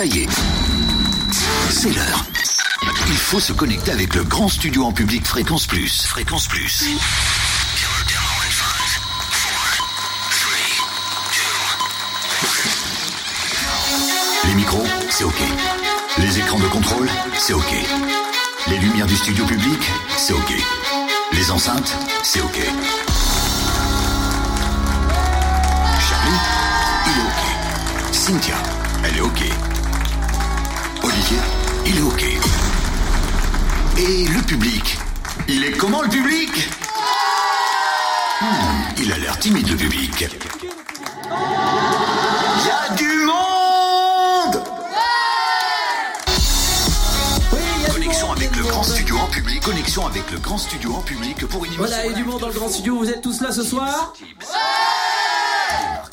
Ça y est, c'est l'heure. Il faut se connecter avec le grand studio en public Fréquence Plus. Fréquence Plus. Les micros, c'est OK. Les écrans de contrôle, c'est OK. Les lumières du studio public, c'est OK. Les enceintes, c'est OK. Charlie, il est OK. Cynthia, il est OK. Et le public Il est comment le public? Hmm, Il a l'air timide le public. Il y a du monde Connexion avec le grand studio en public. Connexion avec le grand studio en public pour une émission. Voilà, et du monde dans le grand studio, vous êtes tous là ce soir?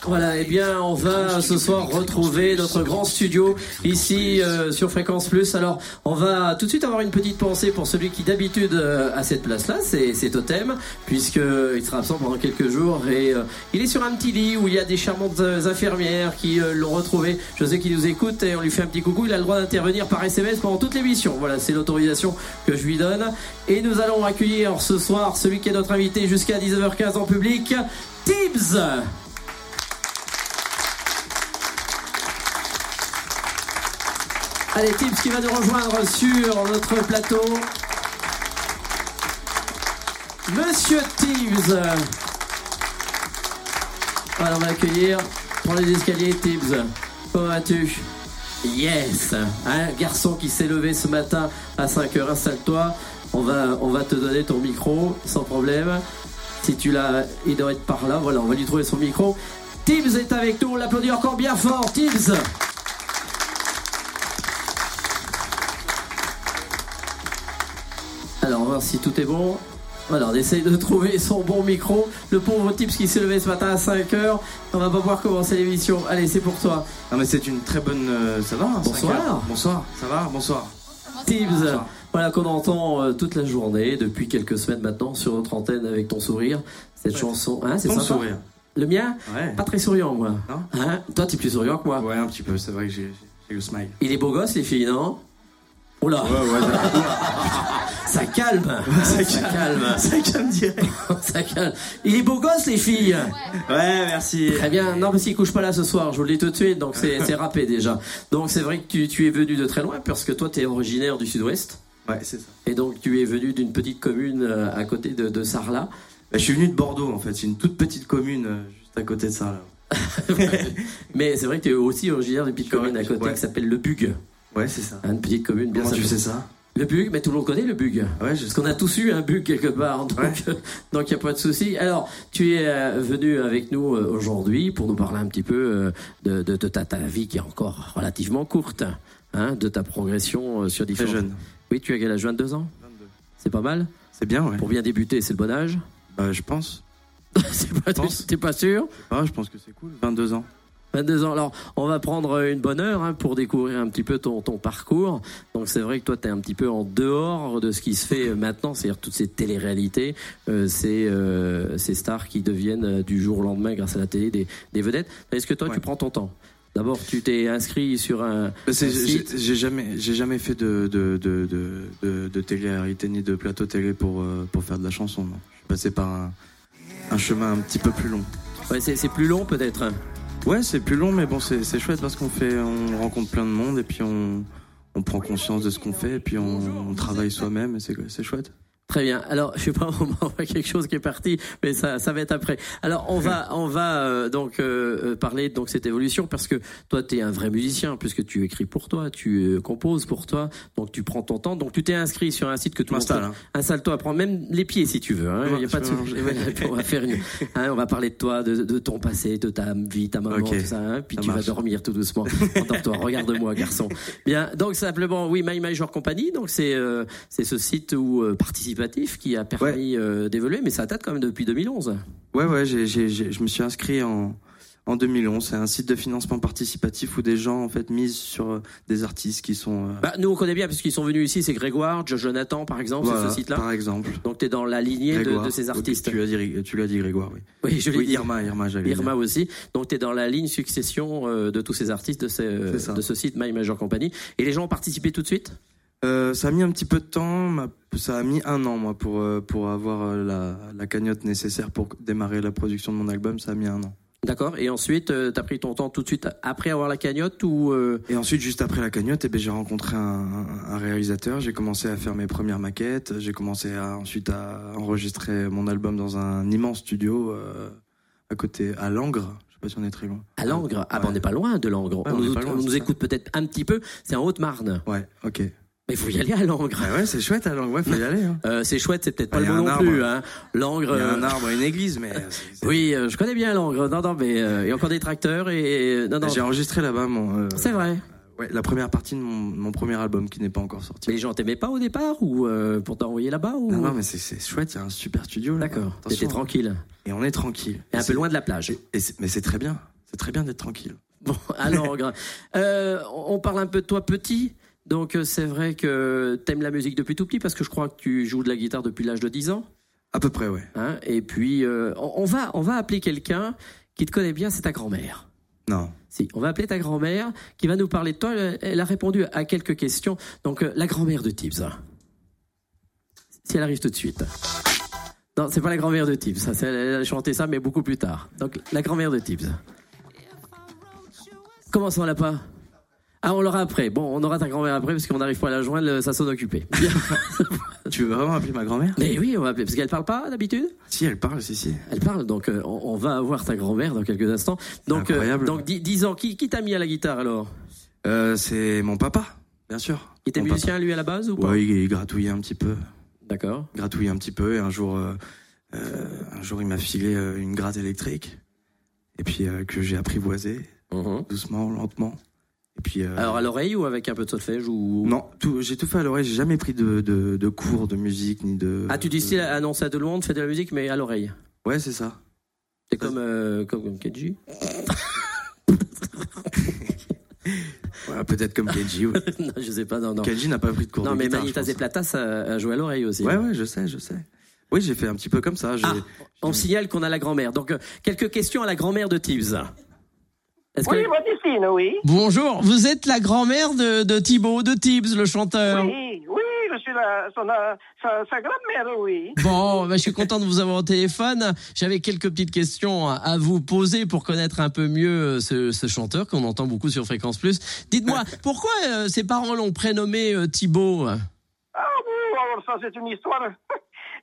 Voilà, et bien on va ce soir retrouver notre grand studio ici euh, sur Fréquence Plus. Alors on va tout de suite avoir une petite pensée pour celui qui d'habitude euh, a cette place-là, c'est Totem, puisque il sera absent pendant quelques jours et euh, il est sur un petit lit où il y a des charmantes euh, infirmières qui euh, l'ont retrouvé. Je sais qu'il nous écoute et on lui fait un petit coucou. Il a le droit d'intervenir par SMS pendant toute l'émission. Voilà, c'est l'autorisation que je lui donne. Et nous allons accueillir ce soir celui qui est notre invité jusqu'à 19h15 en public, Tibbs. Allez, Tibbs qui va nous rejoindre sur notre plateau. Monsieur Tibbs. Voilà, on va accueillir pour les escaliers Tibbs. Comment vas-tu Yes Un garçon qui s'est levé ce matin à 5h, installe-toi. On va, on va te donner ton micro sans problème. Si tu l'as, il doit être par là. Voilà, on va lui trouver son micro. Tibbs est avec nous, on l'applaudit encore bien fort. Tibbs Alors, on va voir si tout est bon. Alors, on essaye de trouver son bon micro. Le pauvre Tibbs qui s'est levé ce matin à 5h. On va pas pouvoir commencer l'émission. Allez, c'est pour toi. Non mais c'est une très bonne... euh, ça va Bonsoir. cinq heures Bonsoir, ça va Bonsoir. Tibbs, Bonsoir. voilà qu'on entend euh, toute la journée, depuis quelques semaines maintenant, sur notre antenne avec ton sourire. Cette chanson, hein, c'est Ton sympa. sourire. Le mien Ouais. Pas très souriant, moi. Non Hein Toi, t'es plus souriant que moi. Ouais, un petit peu, c'est vrai que j'ai j'ai le smile. Il est beau gosse, les filles, non? Oh là, Ouais, ouais, ça calme. ça calme. ça calme direct. ça calme. Il est beau gosse, les filles. Ouais, merci. Très bien. Non, parce qu'il couche pas là ce soir. Je vous le dis tout de suite. Donc c'est râpé déjà. Donc c'est vrai que tu, tu es venu de très loin parce que toi, tu es originaire du Sud-Ouest. Ouais, c'est ça. Et donc tu es venu d'une petite commune euh, à côté de, de Sarlat. Bah, je suis venu de Bordeaux en fait, c'est une toute petite commune euh, juste à côté de là. Mais c'est vrai que tu es aussi originaire d'une petite commune à côté ouais. qui s'appelle Le Bug. Ouais, c'est ça. Hein, Une petite commune bien Comment tu sais ça Le Bug, mais tout le monde connaît le Bug. Ouais, je Parce qu'on a tous eu un bug quelque part, donc Ouais. il n'y a pas de souci. Alors, tu es euh, venu avec nous euh, aujourd'hui pour nous parler un petit peu euh, de, de, de ta, ta vie qui est encore relativement courte, hein, de ta progression sur Très différents... jeune. Oui, tu as quel âge? 22 ans? 22. C'est pas mal? C'est bien, ouais. Pour bien débuter, c'est le bon âge? Bah, je pense. C'est pas-. T'es pas sûr? Ah, je pense que c'est cool. 22 ans. 22 ans. Alors, on va prendre une bonne heure hein, pour découvrir un petit peu ton, ton parcours. Donc, c'est vrai que toi, tu es un petit peu en dehors de ce qui se fait maintenant, c'est-à-dire toutes ces téléréalités, euh, ces, euh, ces stars qui deviennent euh, du jour au lendemain, grâce à la télé, des, des vedettes. Est-ce que toi, Ouais. tu prends ton temps? D'abord, tu t'es inscrit sur un, Bah, J'ai jamais, j'ai jamais fait de, de, de, de, de, de télé-réalité ni de plateau télé pour, euh, pour faire de la chanson. Non. Je suis passé par un, un chemin un petit peu plus long. Ouais, c'est plus long peut-être. Ouais, c'est plus long, mais bon, c'est chouette parce qu'on fait, on rencontre plein de monde et puis on, on prend conscience de ce qu'on fait et puis on, on travaille soi-même et c'est chouette. Très bien. Alors, je sais pas, on m'envoie quelque chose qui est parti, mais ça, ça va être après. Alors, on va, on va euh, donc euh, euh, parler donc cette évolution parce que toi, tu es un vrai musicien puisque tu écris pour toi, tu euh, composes pour toi, donc tu prends ton temps. Donc, tu t'es inscrit sur un site que m'installe, peut- hein. Installe-toi, prends même les pieds si tu veux. Hein. Il y a pas de souci. on va faire une. hein, on va parler de toi, de, de ton passé, de ta vie, ta maman, Ok. tout ça. hein. Puis Ça tu marche. vas dormir tout doucement. Endors-toi. Regarde-moi, garçon. Bien. Donc simplement, oui, My Major Company. Donc c'est euh, c'est ce site où euh, participatif qui a permis euh, d'évoluer, mais ça date quand même depuis 2011. Ouais, ouais, je me suis inscrit en, En 2011, c'est un site de financement participatif où des gens en fait misent sur euh, des artistes qui sont. euh, Bah, nous, on connaît bien parce qu'ils sont venus ici. C'est Grégoire, Jo- Jonathan, par exemple, voilà, ce site-là. Par exemple. Donc, tu es dans la lignée de, ces artistes. Tu l'as dit, tu l'as dit Grégoire, oui. Oui, je l'ai Oui, dit. Irma, Irma, j'allais Irma aussi. Donc, tu es dans la ligne succession de tous ces artistes de, ces- de ce site My Major Company. Et les gens ont participé tout de suite? Euh, ça a mis un petit peu de temps, ça a mis un an moi pour euh, pour avoir euh, la, la cagnotte nécessaire pour démarrer la production de mon album, ça a mis un an. D'accord. Et ensuite, tu as pris ton temps tout de suite après avoir la cagnotte ou euh, Et ensuite, juste après la cagnotte, eh ben, j'ai rencontré un, réalisateur. J'ai commencé à faire mes premières maquettes. J'ai commencé à, ensuite à enregistrer mon album dans un immense studio euh, à côté, à Langres. Je sais pas si on est très loin. à Langres? Ah, bah, Ouais. on n'est pas loin de Langres. Ouais, on on nous, loin, on nous écoute peut-être un petit peu. C'est en Haute-Marne. Ouais, ok. Mais faut y aller à Langres. Bah ouais, c'est chouette à Langres. Ouais, faut y aller. Hein. Euh, c'est chouette, c'est peut-être pas le mot non arbre. plus. Hein. Langres. Il y a un euh, arbre, une église, mais c'est- Oui, euh, je connais bien Langres. Non, non, mais euh, il y a encore des tracteurs et non, non. j'ai enregistré là-bas mon. euh, C'est vrai. Ouais, la première partie de mon, mon premier album qui n'est pas encore sorti. Mais les gens t'aimaient pas au départ ou euh, pour t'envoyer là-bas ou? Non, non, mais c'est- chouette, il y a un super studio là. D'accord. T'étais tranquille. Et on est tranquille. Et un peu loin de la plage. Et mais c'est très bien. C'est très bien d'être tranquille. Bon, à Langres. Euh, on parle un peu de toi petit. Donc euh, c'est vrai que t'aimes la musique depuis tout petit parce que je crois que tu joues de la guitare depuis l'âge de 10 ans. À peu près, ouais. Hein et puis euh, on, va on va appeler quelqu'un qui te connaît bien, c'est ta grand-mère. Non. Si, on va appeler ta grand-mère qui va nous parler de toi. Elle, a répondu à quelques questions. Donc euh, la grand-mère de Tibbs. Si elle arrive tout de suite. Non, c'est pas la grand-mère de Tibbs. Ça, elle a chanté ça, mais beaucoup plus tard. Donc la grand-mère de Tibbs. Comment ça, on l'a pas? Ah, on l'aura après. Bon, on aura ta grand-mère après parce qu'on n'arrive pas à la joindre, ça sonne occupé. Tu veux vraiment appeler ma grand-mère? Mais oui, on va appeler parce qu'elle parle pas d'habitude? Si, elle parle, si, si. Elle parle, donc euh, on, on va avoir ta grand-mère dans quelques instants. Donc, euh, Incroyable. donc 10 ans, qui, qui t'a mis à la guitare alors? Euh, c'est mon papa, bien sûr. Il était Mon musicien lui à la base ou pas? Ouais, il, il gratouillait un petit peu. D'accord. Gratouillait un petit peu. Et un jour, euh, un jour il m'a filé une gratte électrique. Et puis que j'ai apprivoisé, Mhm. doucement, lentement. Et puis. euh, Alors à l'oreille ou avec un peu de solfège ou Non, j'ai tout fait à l'oreille. J'ai jamais pris de, de, de cours de musique ni de. Ah, tu dis style annoncer à tout le monde, fais de la musique mais à l'oreille. Ouais, c'est ça. C'est comme euh, comme, comme Kenji. Ouais, peut-être comme Kenji. ouais. non, je sais pas, non, non. Kenji n'a pas pris de cours Non, de mais guitare. Manitas et. Platas a, joué à l'oreille aussi. Ouais, ouais, je sais, je sais. Oui, j'ai fait un petit peu comme ça. Ah, on signale qu'on a la grand-mère. Donc euh, quelques questions à la grand-mère de Tibbs. Oui, Baptistine, oui. Bonjour, vous êtes la grand-mère de, de Thibaut, de Tibbs, le chanteur. Oui, oui, je suis la, son, euh, sa, sa grand-mère, oui. Bon, bah, je suis content de vous avoir au téléphone. J'avais quelques petites questions à- vous poser pour connaître un peu mieux euh, ce, ce chanteur qu'on entend beaucoup sur Fréquence Plus. Dites-moi, pourquoi euh, ses parents l'ont prénommé euh, Thibaut Ah bon, alors ça, c'est une histoire.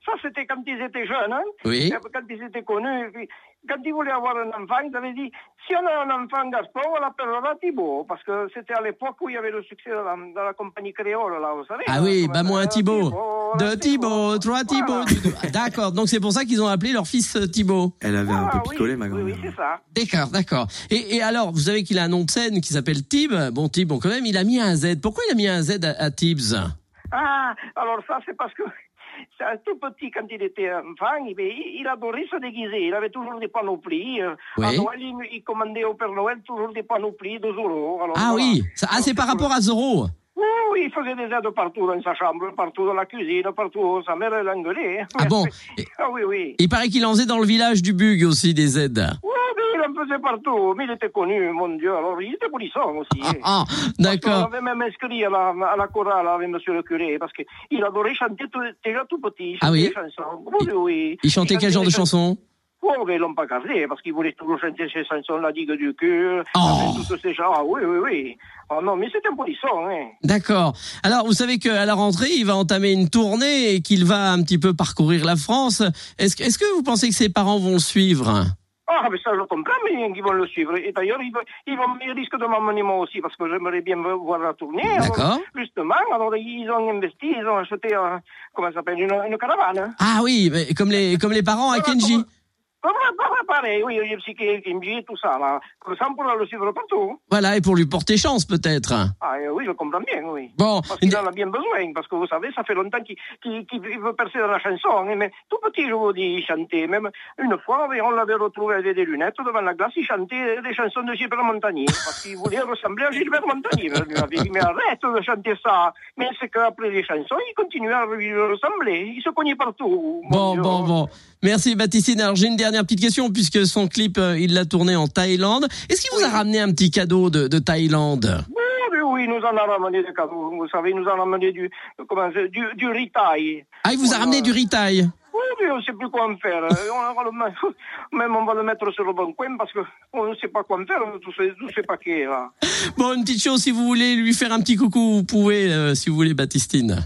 Ça, c'était quand ils étaient jeunes, hein. Oui. Quand ils étaient connus. et puis, quand ils voulaient avoir un enfant, ils avaient dit si on a un enfant Gaston, on l'appellera Thibaut. Parce que c'était à l'époque où il y avait le succès de la, compagnie créole, là, vous savez. Ah oui, bah moi un Thibaut. De un Thibaut, trois Thibaut. Voilà. D'accord, donc c'est pour ça qu'ils ont appelé leur fils euh, Thibaut. Elle avait un Ah, peu oui, picolé, ma Oui, grand-mère. oui, c'est ça. D'accord, d'accord. Et, et alors, vous savez qu'il a un nom de scène qui s'appelle Tib. Bon, Tib, bon, quand même, il a mis un Z. Pourquoi il a mis un Z à, à Tibbs Ah, alors ça, c'est parce que tout petit, quand il était enfant, il, il adorait se déguiser. Il avait toujours des panoplies. euh, Oui. À Noël, il, il commandait au Père Noël toujours des panoplies de Zorro. Alors, Ah voilà. oui, ah, c'est par rapport à Zorro. Oui, oui, il faisait des aides partout dans sa chambre, partout dans la cuisine, partout. Sa mère l'engueulait. Ah bon Ah oui, oui. Il paraît qu'il en faisait dans le village du Bug aussi des Z. Oui, mais il en faisait partout. Mais il était connu, mon Dieu. Alors, il était polisson aussi. Ah, ah, On d'accord. avait même inscrit à la, à la chorale avec monsieur le curé, parce qu'il adorait chanter tout, déjà tout petit. il Ah oui des chansons. Oui, oui. Il chantait quel genre de des chanson Oh, mais ils l'ont pas gardé, parce qu'il voulait toujours chanter ses chansons, La digue du cœur, Oh. tous ces gens. Ah oui, oui, oui. Oh non, mais c'est un polisson, hein. D'accord. Alors, vous savez qu'à la rentrée, il va entamer une tournée et qu'il va un petit peu parcourir la France. Est-ce que, est-ce que vous pensez que ses parents vont le suivre? Ah, mais ça, je comprends bien qu'ils vont le suivre. Et d'ailleurs, ils, vont- ils, ils risquent de m'emmener moi aussi, parce que j'aimerais bien voir la tournée. D'accord. Justement, alors ils ont investi, ils ont acheté, euh, comment ça s'appelle, une, une caravane. Ah oui, mais comme les, comme les parents à Kenji. Pareil, oui, il y a psyché, Kimji, tout ça, là. Comme ça, on pourra le suivre partout. Voilà, et pour lui porter chance peut-être. Ah, oui, je comprends bien, oui. Bon, Parce qu'il en a bien besoin, parce que vous savez, ça fait longtemps qu'il veut percer dans la chanson. hein, mais tout petit, je vous dis, il chantait. Même une fois, on l'avait retrouvé avec des lunettes devant la glace, il chantait des chansons de Gilbert Montagnier. Parce qu'il voulait ressembler à Gilbert Montagnier. Je lui avais dit, mais arrête de chanter ça. Mais c'est qu'après les chansons, il continuait à lui ressembler. Il se cognait partout. Bon, bon, bon. Merci. Alors j'ai une dernière petite question puisque son clip, euh, il l'a tourné en Thaïlande. Est-ce qu'il vous a ramené un petit cadeau de, de Thaïlande? Oui, il nous en a ramené des cadeaux. Vous savez, il nous en a ramené du, comment, c'est, du, du ritaille. Ah, il vous a ramené du ritaille Oui, oui, on ne sait plus quoi en faire. Euh, on va le Même on va le mettre sur le bon coin parce qu'on ne sait pas quoi en faire tous ces, tous ces paquets là. Bon, une petite chose, si vous voulez lui faire un petit coucou, vous pouvez, euh, si vous voulez, Baptistine.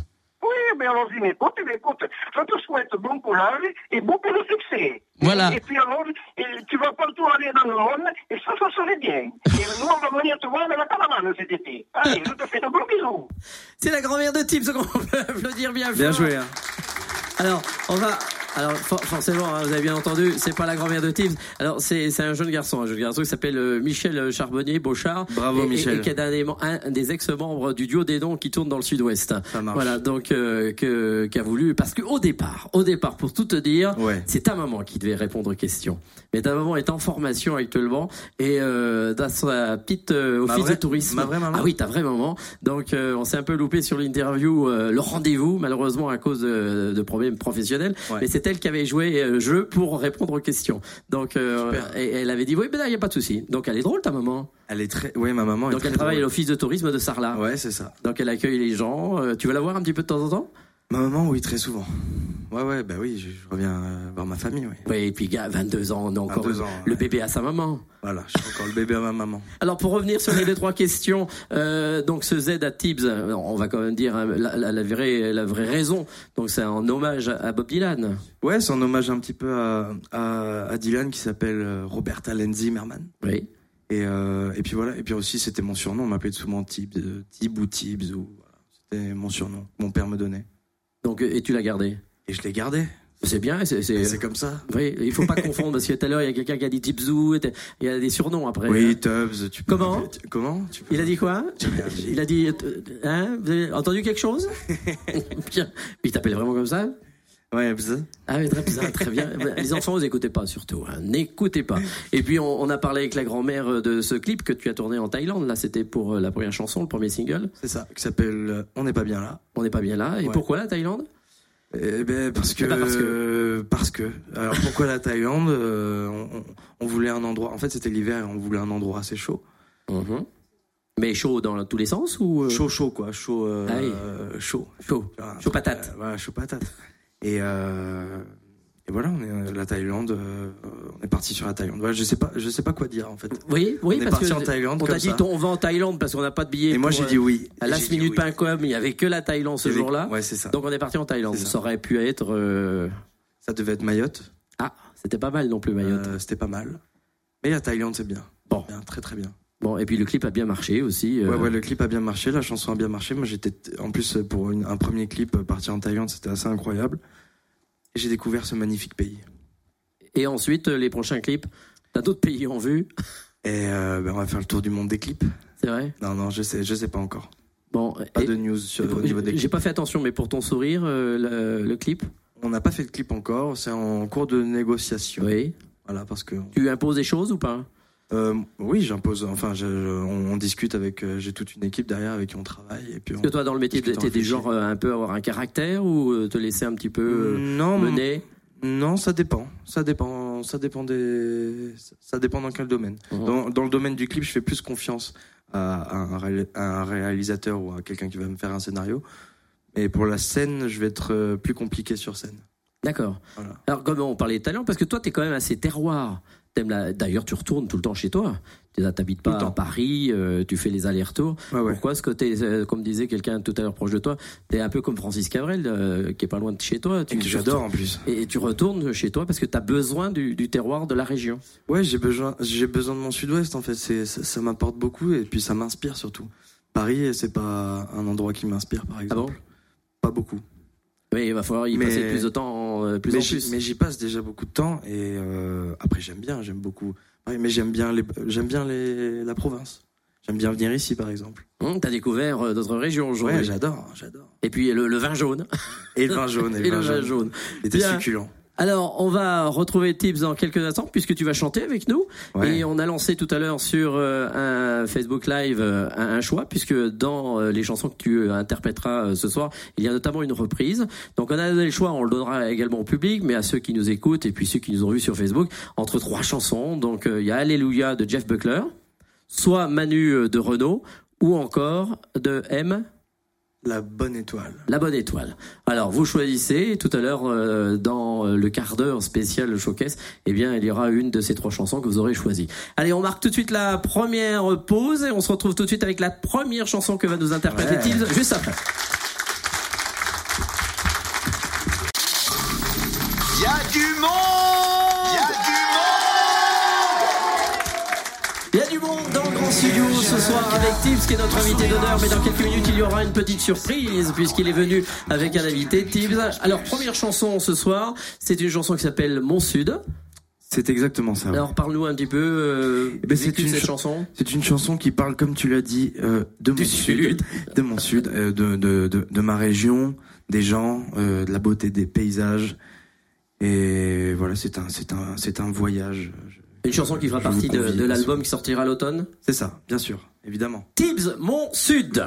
Oui, mais alors il m'écoute, il m'écoute. Je te souhaite bon courage et beaucoup de succès. Voilà. Et, puis alors, et tu vas partout aller dans le monde et ça, ça serait bien. Et nous, on va venir te voir dans la caravane cet été. Allez, je te fais de gros bisous. C'est la grand-mère de Tips qu'on peut applaudir bien Bien fort. joué. Hein. Alors, on va. Alors, for- forcément, hein, vous avez bien entendu, c'est pas la grand-mère de Tips. Alors, c'est c'est un jeune garçon, un jeune garçon qui s'appelle euh, Michel Charbonnier Beauchard. Bravo, et, Michel. Et, qui est un des, mem- un des ex-membres du duo des dons qui tourne dans le Sud-Ouest. Ça marche. Voilà, donc euh, que qui a voulu parce que au départ, au départ, pour tout te dire, Ouais. c'est ta maman qui devait répondre aux questions. Mais ta maman est en formation actuellement et euh, dans sa petite euh, office vraie- de tourisme. ma vraie maman Ah oui, ta vraie maman. Donc, euh, on s'est un peu loupé sur l'interview, euh, le rendez-vous, malheureusement à cause de, de problèmes professionnels. Ouais. Mais c'est elle qui avait joué euh, jeu pour répondre aux questions. Donc, euh, et, elle avait dit oui, ben il y a pas de souci. Donc, elle est drôle ta maman. Elle est très. Ouais, ma maman. est Donc, très elle travaille à l'office de tourisme de Sarlat. Ouais, c'est ça. Donc, elle accueille les gens. Euh, tu vas la voir un petit peu de temps en temps? Ma maman, oui, très souvent. Ouais, ouais, bah oui, je, je reviens euh, voir ma famille, oui. Et puis, gars, 22 ans, on a encore 22 ans, le ouais. bébé à sa maman. Voilà, je suis encore le bébé à ma maman. Alors pour revenir sur les deux trois questions, euh, donc ce Z à Tibbs, on va quand même dire hein, la, la, la vraie la vraie raison. Donc c'est en hommage à Bob Dylan. Ouais, c'est en hommage un petit peu à, à, à Dylan qui s'appelle euh, Roberta Len Zimmerman. Oui. Et, euh, et puis voilà, et puis aussi c'était mon surnom, on m'appelait souvent Tibbs, euh, Tib ou Tibbs, ou voilà. c'était mon surnom, mon père me donnait. Donc et tu l'as gardé. Et je l'ai gardé. C'est bien. C'est c'est. C'est comme ça. Oui, il faut pas confondre parce que tout à l'heure il y a quelqu'un qui a dit Tipsou, il y a des surnoms après. Oui. Tubbs, tu peux Comment Comment tu peux- Il a dit quoi Il a dit euh, hein Vous avez entendu quelque chose Bien. Il t'appelait vraiment comme ça Ouais, bzz. Ah oui, très bien, très bien. Les enfants, vous écoutez pas surtout. hein. N'écoutez pas. Et puis, on, on a parlé avec la grand-mère de ce clip que tu as tourné en Thaïlande. Là, c'était pour euh, la première chanson, le premier single. c'est ça, qui s'appelle euh, On n'est pas bien là. On n'est pas bien là. Et Ouais. pourquoi la Thaïlande? Eh ben parce que Eh ben, parce que. euh, parce que. Alors pourquoi la Thaïlande euh, on, voulait un endroit. En fait, c'était l'hiver et on voulait un endroit assez chaud. Mais chaud dans tous les sens ou euh, Chaud, chaud quoi, chaud, euh, euh, chaud. Chaud. Patate. euh, voilà, chaud patate. Et euh, et voilà, on est euh, la Thaïlande. euh, on est parti sur la Thaïlande. Voilà, je sais pas, je sais pas quoi dire en fait. Oui, oui, on est parce parti que en Thaïlande on t'a dit on va en Thaïlande parce qu'on n'a pas de billets. Et moi j'ai dit oui. À J'ai last dit minute oui. il y avait que la Thaïlande ce jour-là. Ouais, c'est ça. Donc on est parti en Thaïlande. Ça. Ça aurait pu être. Ça devait être Mayotte. Ah, c'était pas mal non plus Mayotte. C'était pas mal. Mais la Thaïlande c'est bien. Bon. Bien, très très bien. Bon, et puis le clip a bien marché aussi. euh, Ouais, ouais, le clip a bien marché, la chanson a bien marché. Moi, j'étais, en plus, pour une- un premier clip, euh, parti en Thaïlande, c'était assez incroyable. Et j'ai découvert ce magnifique pays. Et ensuite, euh, les prochains clips, t'as d'autres pays en vue, Et euh, ben, on va faire le tour du monde des clips. c'est vrai? Non, non, je sais, je sais pas encore. Bon, Pas et- de news sur, pour- au niveau des j'ai clips. pas fait attention, mais pour ton sourire, euh, le, le clip, On n'a pas fait de clip encore, c'est en cours de négociation. oui. Voilà, parce que. Tu imposes des choses ou pas? Euh, oui, j'impose. Enfin, je- je- on, on discute avec. euh, j'ai toute une équipe derrière avec qui on travaille. Et puis on, que toi, dans le métier, t'es du réfléchit. genre euh, un peu avoir un caractère ou te laisser un petit peu non, mener? non, ça dépend. Ça dépend. Ça dépend des. Ça dépend dans quel domaine. Mhm. Dans, dans le domaine du clip, je fais plus confiance à, un, ré- à un réalisateur ou à quelqu'un qui va me faire un scénario. Mais pour la scène, je vais être plus compliqué sur scène. D'accord. Voilà. Alors, comme on parlait de talent, parce que toi, t'es quand même assez terroir. D'ailleurs, tu retournes tout le temps chez toi. Tu T'habites Tout pas à Paris, euh, tu fais les allers-retours. Ouais, ouais. Pourquoi Parce que t'es, euh, comme disait quelqu'un tout à l'heure proche de toi, t'es un peu comme Francis Cabrel, euh, qui est pas loin de chez toi. Et Tu, que j'adore en plus. Et tu retournes chez toi parce que tu as besoin du, du terroir de la région. Ouais, j'ai besoin, j'ai besoin de mon sud-ouest en fait. C'est, ça, ça m'apporte beaucoup et puis ça m'inspire surtout. Paris, c'est pas un endroit qui m'inspire par Ah exemple. bon pas beaucoup. Mais il va falloir y Mais- passer plus de temps, euh, plus mais en plus. mais j'y passe déjà beaucoup de temps et euh, après j'aime bien, j'aime beaucoup. Ouais, mais j'aime bien les, j'aime bien les, la province. J'aime bien venir ici par exemple. Hum, T'as découvert euh, d'autres régions aujourd'hui. Ouais, j'adore, j'adore. Et puis le, le vin jaune. Et le vin jaune, et, Et le vin jaune. Il était succulent. Alors, on va retrouver Tips dans quelques instants puisque tu vas chanter avec nous. Ouais. Et on a lancé tout à l'heure sur euh, un Facebook Live euh, un, un choix puisque dans euh, les chansons que tu interpréteras ce soir, il y a notamment une reprise. Donc on a donné le choix, on le donnera également au public, mais à ceux qui nous écoutent et puis ceux qui nous ont vus sur Facebook, entre trois chansons. Donc il y a Alléluia de Jeff Buckler, soit Manu de Renault ou encore de M. La bonne étoile. La bonne étoile. Alors, vous choisissez. Tout à l'heure, euh, dans le quart d'heure spécial showcase, eh bien, il y aura une de ces trois chansons que vous aurez choisies. Allez, on marque tout de suite la première pause et on se retrouve tout de suite avec la première chanson que va nous interpréter Ouais. Tibbs juste après. Y a du monde grand studio ce soir avec Tibbs qui est notre invité d'honneur, mais dans quelques minutes il y aura une petite surprise puisqu'il est venu avec un invité, Tibbs. Alors première chanson ce soir, c'est une chanson qui s'appelle Mon Sud. C'est exactement ça. Alors parle-nous un petit peu euh, Eh ben, c'est une cette cha- chanson. C'est une chanson qui parle, comme tu l'as dit, euh, de mon sud. de mon sud, euh, de, de, de, de ma région, des gens, euh, de la beauté des paysages. Et voilà, c'est un, c'est un, c'est un voyage. Une chanson qui fera partie de, l'album qui sortira l'automne. C'est ça, bien sûr, évidemment. Tibbs, mon sud.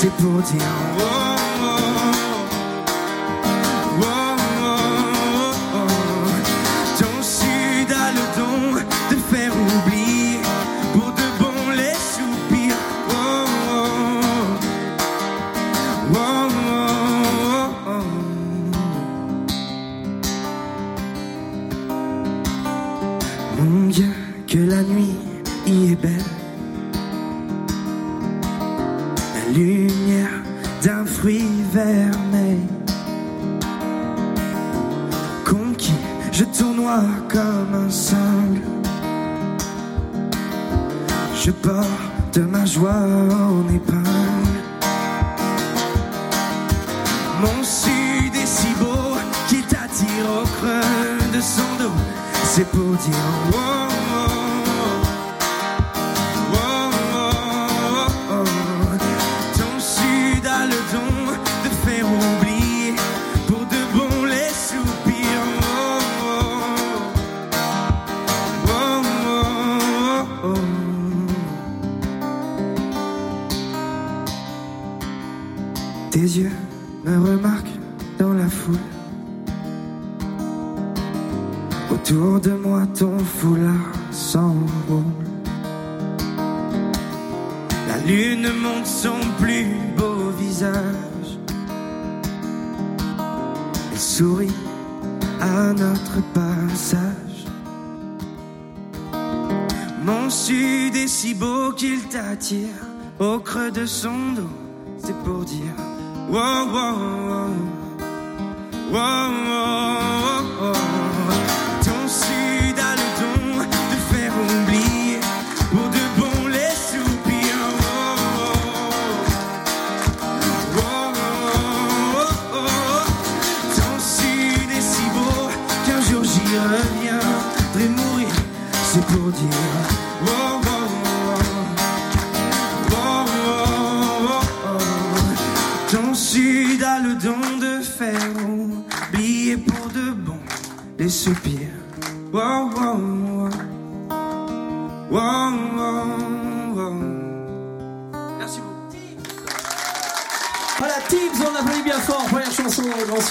C'est pour dire oh, oh, oh, joie en épingle. Mon sud est si beau qu'il t'attire au creux de son dos. C'est pour dire oh,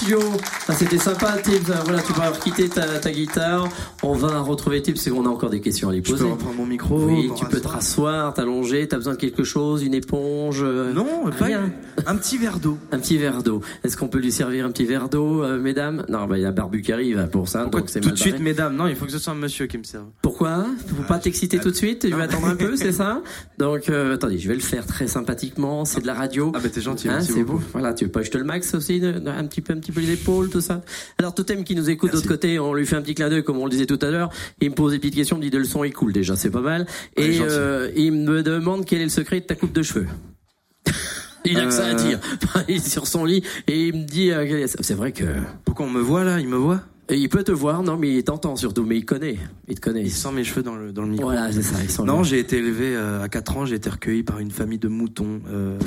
dans Ça, c'était sympa, Tibbs. Voilà, tu pourras quitter ta, ta guitare. On va retrouver Tibbs, c'est qu'on a encore des questions à lui Je poser. peux reprendre mon micro Oui, tu peux te rasseoir t'allonger. T'as besoin de quelque chose, une éponge euh, Non, pas rien. un petit verre d'eau. Un petit verre d'eau. Est-ce qu'on peut lui servir un petit verre d'eau, euh, mesdames? Non, bah, il y a Barbu qui arrive pour ça, Pourquoi donc c'est tout de suite, mesdames? Non, il faut que ce soit un monsieur qui me serve. Pourquoi? Faut pas t'exciter ah, tout de suite? Tu veux attendre un peu, c'est ça? Donc, euh, attendez, je vais le faire très sympathiquement. C'est de la radio. Ah bah t'es gentil, Hein, c'est beau. Voilà, tu veux pas que je te le max aussi, un petit peu, un petit peu les épaules, tout ça. Alors Totem qui nous écoute de l'autre côté, on lui fait un petit clin d'œil comme on le disait tout à l'heure. Il me pose des petites questions, me dit de le son est cool déjà, c'est pas mal. Ouais, Et euh, il me demande quel est le secret de ta coupe de cheveux. il a que ça à Euh. dire. Il est sur son lit et il me dit, euh, c'est vrai que Pourquoi on me voit là? Il me voit? Et il peut te voir, non mais il t'entend surtout, mais il connaît, il te connaît. Il sent mes cheveux dans le, dans le micro. Voilà, c'est ça. Non, j'ai été élevé euh, à 4 ans, j'ai été recueilli par une famille de moutons euh,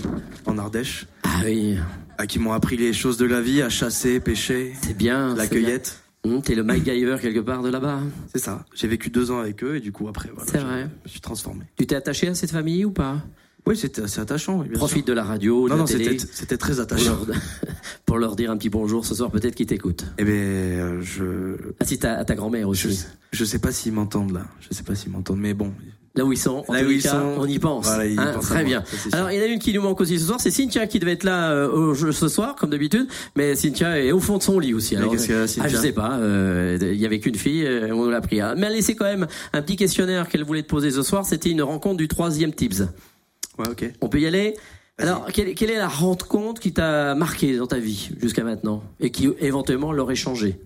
en Ardèche, Ah oui, à qui m'ont appris les choses de la vie, à chasser, pêcher, c'est bien. la cueillette. T'es le MacGyver quelque part de là-bas. C'est ça. J'ai vécu deux ans avec eux et du coup après, voilà, C'est je- vrai. je me suis transformé. Tu t'es attaché à cette famille ou pas? Oui, c'était assez attachant. bien Profite sûr. de la radio, de Non, la non, télé. c'était très pour attachant. leur, pour leur dire un petit bonjour ce soir, peut-être qu'ils t'écoutent. Eh ben, euh, je, Ah si, à ta grand-mère je, aussi. je sais pas s'ils m'entendent là. Je sais pas s'ils m'entendent, mais bon. Là où ils sont, en Là tous où les ils cas, sont, on y pense. voilà, Hein, très bien. ça. Alors, il y en a une qui nous manque aussi ce soir, c'est Cynthia qui devait être là euh, au jeu ce soir, comme d'habitude, mais Cynthia est au fond de son lit aussi. Mais Alors, qu'est-ce qu'elle a, ah, je sais pas, euh, il y avait qu'une fille, euh, on l'a pris. Ah, Mais elle laissé quand même un petit questionnaire qu'elle voulait te poser ce soir, c'était une rencontre du troisième Tips. Ouais, ok. On peut y aller? Alors, quelle, quelle est la rencontre qui t'a marqué dans ta vie jusqu'à maintenant et qui éventuellement l'aurait changé?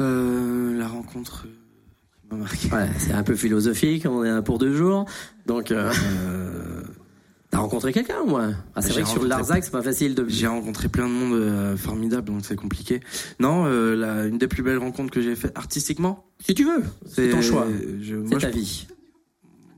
Euh, la rencontre c'est un peu philosophique, on est un pour deux jours. Donc, euh, Euh, t'as rencontré quelqu'un, moi ah, C'est vrai que sur Larzac, c'est pas facile de. J'ai rencontré plein de monde euh, formidable, donc c'est compliqué. Non, euh, la, une des plus belles rencontres que j'ai faites artistiquement, Si tu veux, c'est ton choix. C'est ta je, vie.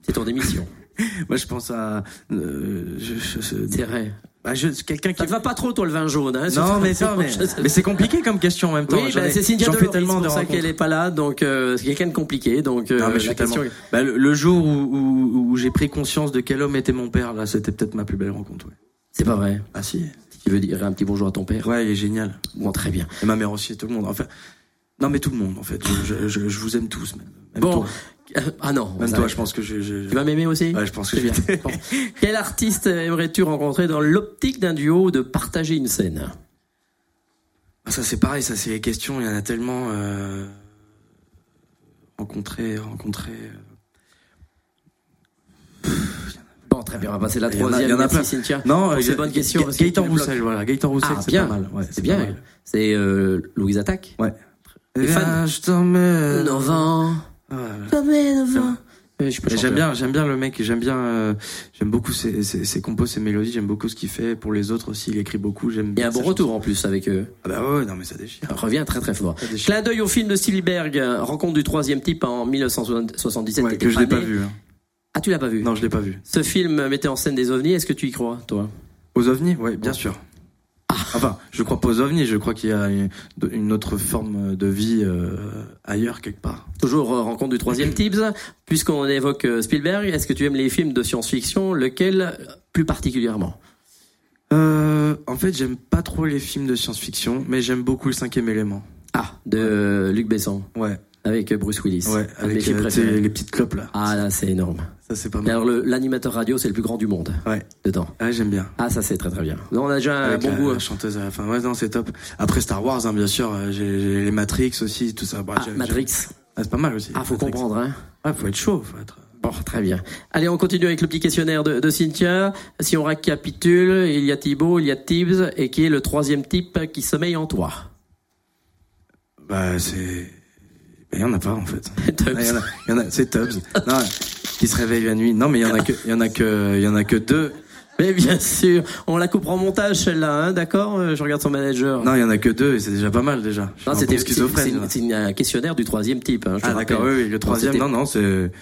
C'est ton émission. moi, je pense à euh, je, je- je- C'est vrai. Bah, quelqu'un qui. Ça te va pas trop, toi, le vin jaune. Hein, Non, mais, ça, non, mais, mais c'est compliqué comme question en même temps. Oui, bah, c'est Cynthia tellement c'est de pour ça rencontres. qu'elle est pas là, donc euh, c'est quelqu'un de compliqué. Donc, euh, Non, mais je suis tellement- question. Bah, le, le jour où, où, où j'ai pris conscience de quel homme était mon père, là, c'était peut-être ma plus belle rencontre. Ouais. C'est pas vrai. Ah si. Tu veux dire un petit bonjour à ton père Ouais, il est génial. Bon, très bien. Et ma mère aussi, tout le monde. Enfin, non, mais tout le monde, en fait. Je, je, je, je vous aime tous, même. Même Bon. toi. Euh, Ah non. Même toi, je pense que je. Tu vas m'aimer aussi Ouais, je pense que C'est je bien. Bon. Quel artiste aimerais-tu rencontrer dans l'optique d'un duo ou de partager une scène? Ah, Ça, c'est pareil, ça, c'est les questions. Il y en a tellement. Euh... Rencontrer, rencontrer. euh. Bon, très bien, on va passer la troisième. il y en a plein. Cynthia. Non, Pour euh, ces Ga- bonnes questions. Ga- parce que Gaëtan. Roussel, voilà. Gaëtan Roussel, Ah, c'est bien. pas mal. C'est bien. mal. C'est euh, Louise Attaque. Ouais. Je t'emmène. Novembre. Ouais, Et J'aime bien, j'aime bien le mec. J'aime bien, euh, j'aime beaucoup ses, ses, ses compos, ses mélodies. J'aime beaucoup ce qu'il fait pour les autres aussi. Il écrit beaucoup. J'aime Il y bien. a un bon retour chanson. en plus avec eux. Ah bah ouais, non mais ça déchire. Ça revient très très fort. Clin d'œil au film de Spielberg, euh, Rencontre du troisième type en 1977. Ouais, que je l'ai pas vu. hein. Ah, tu l'as pas vu Non, je l'ai pas vu. Ce film mettait en scène des ovnis. Est-ce que tu y crois, toi? Aux ovnis, ouais, bien sûr. Enfin, je crois pas aux ovnis. Je crois qu'il y a une, autre forme de vie euh, ailleurs quelque part. Toujours euh, Rencontre du troisième type. Puisqu'on évoque euh, Spielberg, est-ce que tu aimes les films de science-fiction Lequel plus particulièrement? Euh, en fait, j'aime pas trop les films de science-fiction, mais j'aime beaucoup le cinquième élément. Ah, de Luc Besson Ouais, avec euh, Bruce Willis. ouais, avec euh, les petites clopes là. Ah là, c'est énorme. Ça c'est pas Et mal. alors l'animateur radio, c'est le plus grand du monde. Ouais. Dedans. Ah, j'aime bien. Ah, ça c'est très très bien. Non, on a déjà un bon la, goût. la chanteuse à la fin. Ouais, non, c'est top. Après Star Wars, hein, bien sûr. euh, J'ai les Matrix aussi, tout ça. Bah, Ah, Matrix. Ah, c'est pas mal aussi. Ah, faut Matrix. comprendre, hein. Ouais, faut être chaud. Faut être... Bon, très bien. Allez, on continue avec le petit questionnaire de, de Cynthia. Si on récapitule, il y a Thibaut, il y a Tibbs, et qui est le troisième type qui sommeille en toi? Bah, c'est. Il y en a pas en fait. Tubbs. Il y en a, a- c'est Tubbs. Non, qui se réveille la nuit. Non, mais il y en a que, il y en a que, il y en a que deux. Mais bien sûr, on la coupera en montage celle-là, hein, d'accord Euh, Je regarde son manager. Non, il y en a que deux et c'est déjà pas mal déjà. Je Non, c'était schizophrène. c'est un questionnaire du troisième type. Hein, je Ah d'accord, oui, oui, le troisième. Non, non, c'est.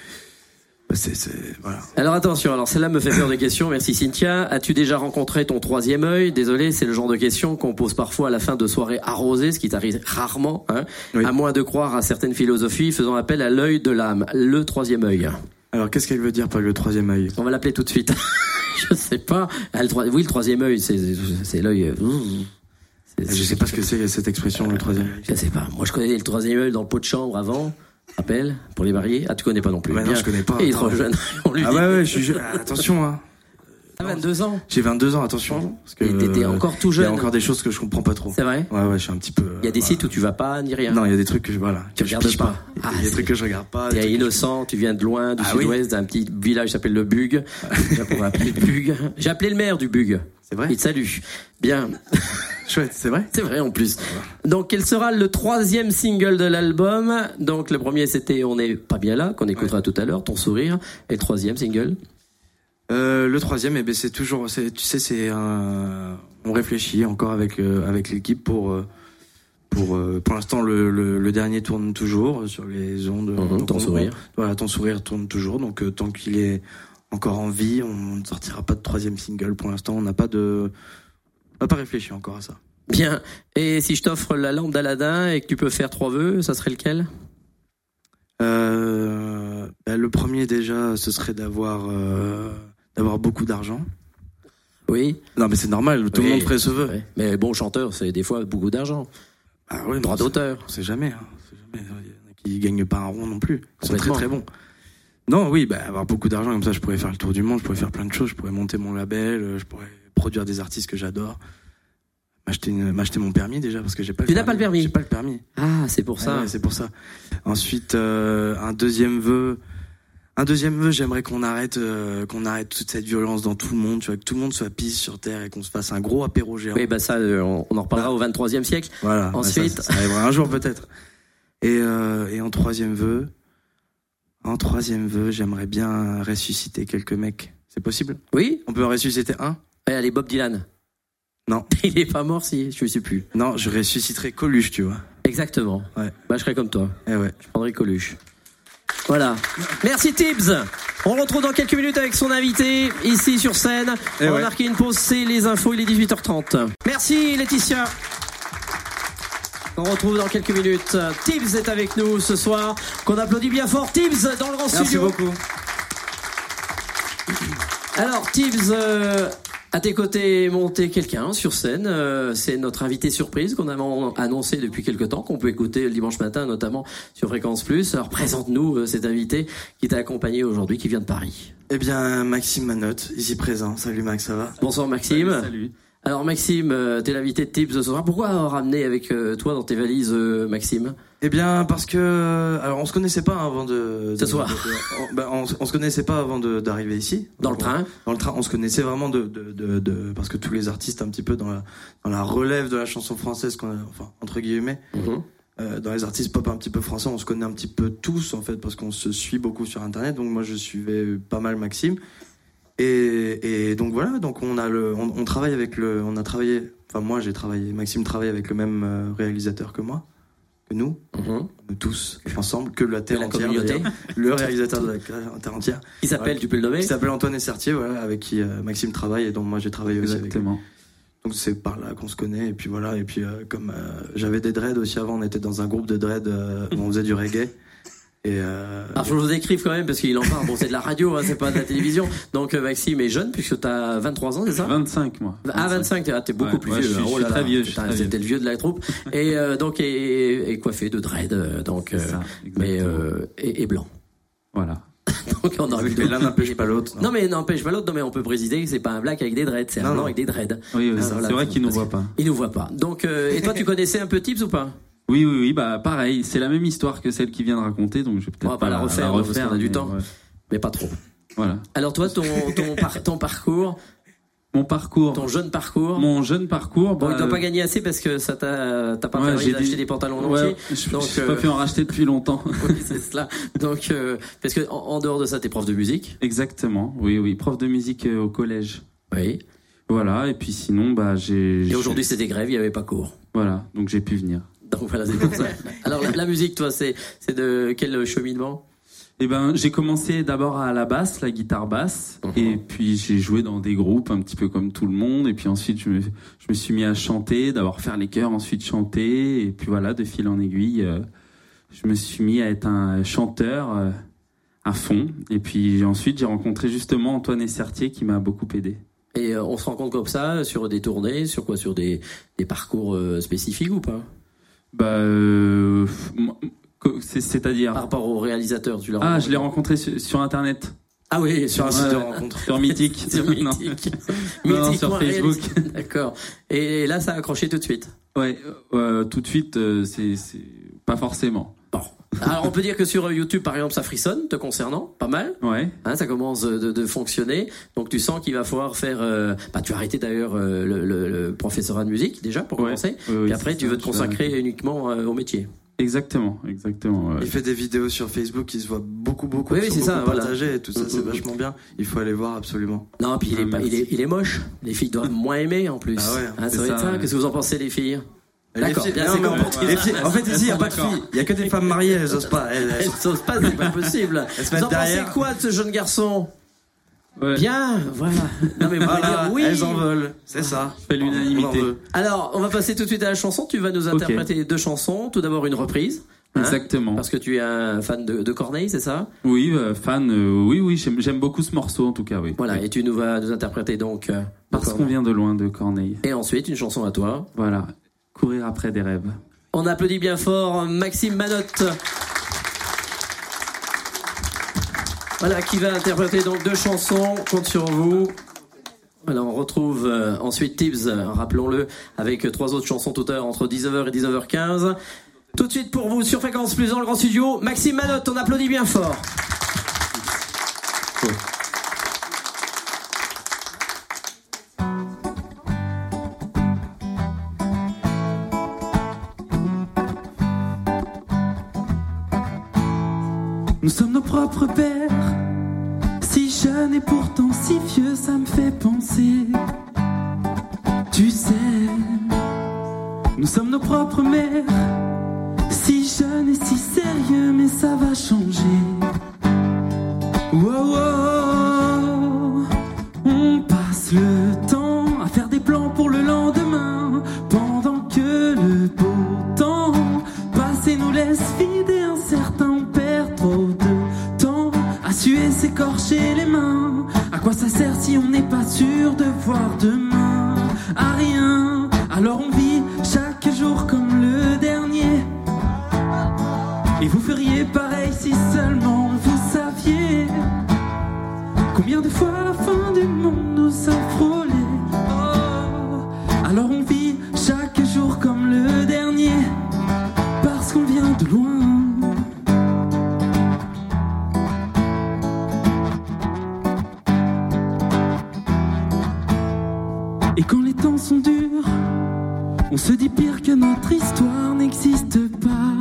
Bah, C'est, c'est, voilà. Alors attention, alors celle-là me fait peur des questions. Merci Cynthia. As-tu déjà rencontré ton troisième œil? Désolé, c'est le genre de question qu'on pose parfois à la fin de soirées arrosées, ce qui t'arrive rarement, hein, Oui. à moins de croire à certaines philosophies faisant appel à l'œil de l'âme, le troisième œil. Alors, qu'est-ce qu'elle veut dire par le troisième œil? On va l'appeler tout de suite. je sais pas. Ah, le Oui, le troisième œil, c'est l'œil. euh, c'est- Je sais pas ce que c'est cette expression, le troisième œil. Je sais pas. Moi, je connais le troisième œil dans le pot de chambre avant. Rappel pour les mariés. Ah, tu connais pas non plus. Bah non, Bien. je connais pas. Et il est trop jeune. On lui Ah dit. ouais, ouais, je suis jeune. Ah, Attention, hein. Ah, 22 ans. J'ai 22 ans, attention. Parce que. Et t'étais encore tout Il y a jeune. encore des choses que je comprends pas trop. C'est vrai. Ouais, ouais, je suis un petit peu. Il y a des sites où tu vas pas ni rien. Non, il y a des trucs que je, voilà. Tu que regardes pas. Ah, Il y a des trucs que je regarde pas. T'es que innocent, tu viens de loin, du Ah oui. sud-ouest, d'un petit village qui s'appelle le Bug. J'ai appelé le maire du Bug. C'est vrai? Il te salue. Bien. Chouette, c'est vrai? C'est vrai en plus. Donc, quel sera le troisième single de l'album Donc, le premier c'était On n'est pas bien là, qu'on écoutera tout à l'heure, ton sourire. Et le troisième single Euh, le troisième, eh ben, c'est toujours, tu sais, c'est un, on réfléchit encore avec euh, avec l'équipe pour euh, pour pour l'instant le, le, le dernier tourne toujours sur les ondes. Mhm, Ton on- sourire. Voilà, ton sourire tourne toujours. Donc tant qu'il est encore en vie, on ne sortira pas de troisième single pour l'instant. On n'a pas de, on n'a pas réfléchi encore à ça. Bien. Et si je t'offre la lampe d'Aladin et que tu peux faire trois vœux, ça serait lequel? Euh, bah, le premier déjà, ce serait d'avoir euh, d'avoir beaucoup d'argent. Oui. Non, mais c'est normal. Tout Oui. le monde ferait ce vœu. Mais bon, chanteur, c'est des fois beaucoup d'argent. Ah ouais, Droit d'auteur. On sait jamais. Hein. On sait jamais. Il y en a qui gagnent pas un rond non plus. Ils sont très très bons. Non, oui, bah, avoir beaucoup d'argent comme ça, je pourrais faire le tour du monde, je pourrais faire plein de choses, je pourrais monter mon label, euh, je pourrais produire des artistes que j'adore, m'acheter m'acheter mon permis déjà parce que j'ai pas. Tu n'as pas le permis J'ai pas le permis. Ah, c'est pour ça. ouais, c'est pour ça. Ensuite, euh, un deuxième vœu. Un deuxième vœu, j'aimerais qu'on arrête, euh, qu'on arrête toute cette violence dans tout le monde, tu vois, que tout le monde soit pisse sur terre et qu'on se fasse un gros apéro géant. Oui, bah ça, euh, on on en reparlera au 23e siècle. Voilà. bah, Ensuite. ça, ça arrivera un jour peut-être. Et, euh, et en troisième vœu, en troisième vœu, j'aimerais bien ressusciter quelques mecs. C'est possible? Oui On peut en ressusciter un Ouais, Allez, Bob Dylan. Non. Il est pas mort si je ne sais plus. Non, je ressusciterai Coluche, tu vois. Exactement. Ouais. Bah, je serais comme toi. Eh ouais. Je prendrai Coluche. Voilà. Merci Tibbs. On retrouve dans quelques minutes avec son invité ici sur scène. Eh on va ouais. marquer une pause, c'est les infos, il est 18h30. Merci Laetitia. On retrouve dans quelques minutes. Tibbs est avec nous ce soir. Qu'on applaudit bien fort. Tibbs dans le grand Merci studio. beaucoup. Alors Tibbs, euh, à tes côtés monté quelqu'un sur scène. Euh, c'est notre invité surprise qu'on a annoncé depuis quelque temps, qu'on peut écouter le dimanche matin, notamment sur Fréquence Plus. Alors présente-nous euh, cet invité qui t'a accompagné aujourd'hui, qui vient de Paris. Eh bien, Maxime Manotte, ici présent. Salut Max, ça va? Bonsoir Maxime. Salut. Alors Maxime, euh, t'es l'invité de Tibbs ce soir. Pourquoi ramener avec euh, toi dans tes valises euh, Maxime? Eh bien, parce que alors on se connaissait pas avant de. Ce soir. de- de- ben, on, on se connaissait pas avant d'arriver ici. Dans le train Dans le train, on se connaissait vraiment de, de, parce que tous les artistes un petit peu dans la dans la relève de la chanson française, qu'on enfin entre guillemets, Mhm. euh, dans les artistes pop un petit peu français, on se connaît un petit peu tous en fait parce qu'on se suit beaucoup sur internet. Donc moi je suivais pas mal Maxime. Et, et donc voilà, donc on a le, on, on travaille avec le, on a travaillé, enfin moi j'ai travaillé, Maxime travaille avec le même euh, réalisateur que moi, que nous, Mhm. nous tous ensemble, que la terre la entière, le réalisateur de la terre entière, Qui s'appelle, Ouais. tu peux le nommer qui s'appelle Antoine Essertier, voilà, avec qui euh, Maxime travaille et dont moi j'ai travaillé aussi avec lui. Exactement. Donc c'est par là qu'on se connaît et puis voilà et puis euh, comme euh, j'avais des dreads aussi avant, on était dans un groupe de dreads euh, où on faisait du reggae et euh, Alors, je vous écrive quand même parce qu'il en parle. Bon, c'est de la radio, hein, c'est pas de la télévision. Donc, euh, Maxime est jeune puisque t'as 23 ans, c'est ça? 25 moi. Ah, 25, t'es, ah, t'es beaucoup Ouais, plus ouais, vieux. je suis- hein. je suis vieux, suis putain, très C'était le vieux de la troupe. Et euh, donc, et, et coiffé de dread, euh, donc, C'est euh, ça, mais euh, et, et blanc. Voilà. Donc, on aurait mais l'un n'empêche pas l'autre. Non, mais n'empêche pas l'autre. Non, mais on peut préciser que c'est pas un black avec des dreads, c'est un blanc avec des dreads. Oui, oui, Ah, c'est voilà, c'est vrai qu'il nous voit pas. Il nous voit pas. Donc, euh, et toi, tu connaissais un peu Tips ou pas? Oui, oui, oui, bah pareil, c'est la même histoire que celle qu'il vient de raconter, donc je vais peut-être On va pas la refaire, parce qu'on a du mais temps. ouais. mais pas trop. Voilà. Alors toi, ton, ton, par- ton parcours, Mon parcours, ton jeune parcours, mon jeune parcours. bon, bah, il doit pas gagner assez parce que ça t'a t'as pas ouais, permis d'acheter des pantalons Ouais, entier. je Donc, euh, pas pu en racheter depuis longtemps. Oui, c'est cela. Donc, euh, parce que en, en dehors de ça, t'es prof de musique. Exactement. Oui, oui. Prof de musique euh, au collège. Oui. Voilà. Et puis sinon, bah j'ai. Et aujourd'hui, c'était grève, il y avait pas cours. Voilà. Donc j'ai pu venir. Donc voilà, c'est pour ça. Alors la, la musique, toi, c'est c'est de quel cheminement? Eh ben, j'ai commencé d'abord à la basse, la guitare basse, Mhm. et puis j'ai joué dans des groupes un petit peu comme tout le monde, et puis ensuite je me, je me suis mis à chanter, d'abord faire les chœurs, ensuite chanter, et puis voilà, de fil en aiguille, euh, je me suis mis à être un chanteur euh, à fond, et puis ensuite j'ai rencontré justement Antoine Essertier qui m'a beaucoup aidé. Et euh, on se rend compte comme ça sur des tournées, sur quoi? Sur des, des parcours euh, spécifiques ou pas? Bah, euh, c'est-à-dire, Par rapport aux réalisateurs, tu l'as ah, je l'ai rencontré sur, sur internet, Ah oui, sur un site de Ouais. rencontre. sur Mythique, Sur. Mythique. Non, Mythique sur Facebook. D'accord. Et là, ça a accroché tout de suite. Ouais, euh, tout de suite, euh, c'est pas forcément. Alors, on peut dire que sur euh, YouTube, par exemple, ça frissonne, te concernant, pas mal. Ouais. Hein, ça commence de, de fonctionner. Donc, tu sens qu'il va falloir faire. euh, bah, tu as arrêté d'ailleurs euh, le, le, le professorat de musique déjà pour Ouais. commencer. Oui, oui, Puis après, tu veux te consacrer uniquement euh, au métier. Exactement, exactement. ouais. Il fait des vidéos sur Facebook qui se voient beaucoup, beaucoup, Oui, c'est ça, beaucoup voilà. partagées et tout ça, c'est Mm, mm, vachement bien. Il faut aller voir absolument. Non, puis il est, pas, il est, il est moche. Les filles doivent moins aimer en plus. Ah ouais, Hein, ça c'est va être ça, ça. ouais. Qu'est-ce que vous en pensez, les filles? D'accord, en fait, ici, il n'y a pas de filles. Il n'y a que des femmes mariées, elles osent pas. Elles, elles pas, c'est pas possible. Vous en pensez quoi de ce jeune garçon Ouais. Bien, voilà. Non mais Voilà, dire oui. elles en veulent. C'est ça. Je fais l'unanimité. Alors, on va passer tout de suite à la chanson. Tu vas nous interpréter deux chansons. Tout d'abord une reprise. hein, Exactement. Parce que tu es un fan de, de Corneille, c'est ça? Oui, euh, fan. euh, oui, oui, j'aime beaucoup ce morceau en tout cas, oui. Voilà, et tu nous vas nous interpréter donc. euh, Parce Corneille. qu'on vient de loin de Corneille. Et ensuite une chanson à toi. Voilà. Courir après des rêves. On applaudit bien fort Maxime Manotte. Voilà, qui va interpréter donc deux chansons. Compte sur vous. Voilà, on retrouve euh, ensuite Tibbs, rappelons-le, avec trois autres chansons tout à l'heure entre 19h et 19h15. Tout de suite pour vous sur Fréquence Plus dans le grand studio, Maxime Manotte, on applaudit bien fort. Si jeunes et pourtant si vieux, ça me fait penser. Tu sais, nous sommes nos propres mères, si jeunes et si sérieux, mais ça va changer. Wow, wow, on passe le s'écorcher les mains. À quoi ça sert si on n'est pas sûr de voir demain? À rien. Alors on vit chaque jour comme le dernier. Et vous feriez pareil si seulement vous saviez combien de fois la fin du monde nous a frôlé. Oh, alors on vit chaque jour comme le dernier parce qu'on vient de loin. Temps sont durs, on se dit pire que notre histoire n'existe pas.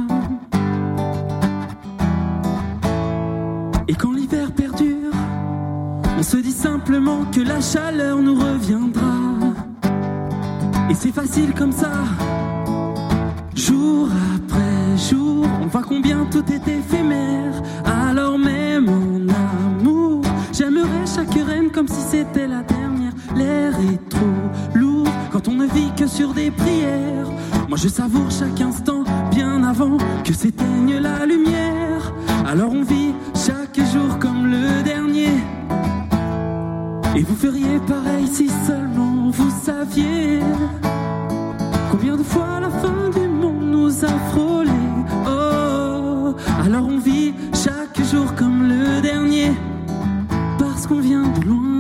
Et quand l'hiver perdure, on se dit simplement que la chaleur nous reviendra. Et c'est facile comme ça, jour après jour, on voit combien tout est éphémère. Alors même en amour, j'aimerais chaque reine comme si c'était la dernière. L'air est trop on ne vit que sur des prières. Moi je savoure chaque instant bien avant que s'éteigne la lumière. Alors on vit chaque jour comme le dernier. Et vous feriez pareil si seulement vous saviez combien de fois la fin du monde nous a frôlé. Oh, alors on vit chaque jour comme le dernier parce qu'on vient de loin.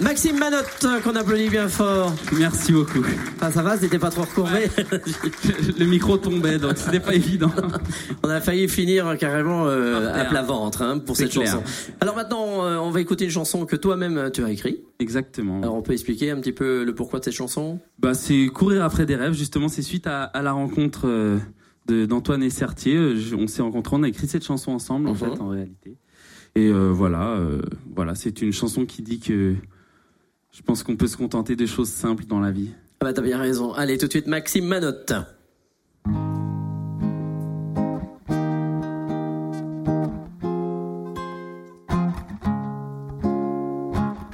Maxime Manotte, euh, qu'on applaudit bien fort. Merci beaucoup. Ah, ça va, c'était pas trop recourbé. Le micro tombait, donc c'était pas évident. On a failli finir carrément euh, à plat ventre hein, pour cette clair. chanson. Alors maintenant, euh, on va écouter une chanson que toi-même tu as écrite. Exactement. Alors on peut expliquer un petit peu le pourquoi de cette chanson? Bah, c'est courir après des rêves. Justement, c'est suite à, à la rencontre euh, d'Antoine et Sertier. On s'est rencontrés, on a écrit cette chanson ensemble, en Mhm. fait, en réalité. Et euh, voilà, euh, voilà, c'est une chanson qui dit que je pense qu'on peut se contenter de choses simples dans la vie. Ah bah t'as bien raison. Allez, tout de suite, Maxime Manotte.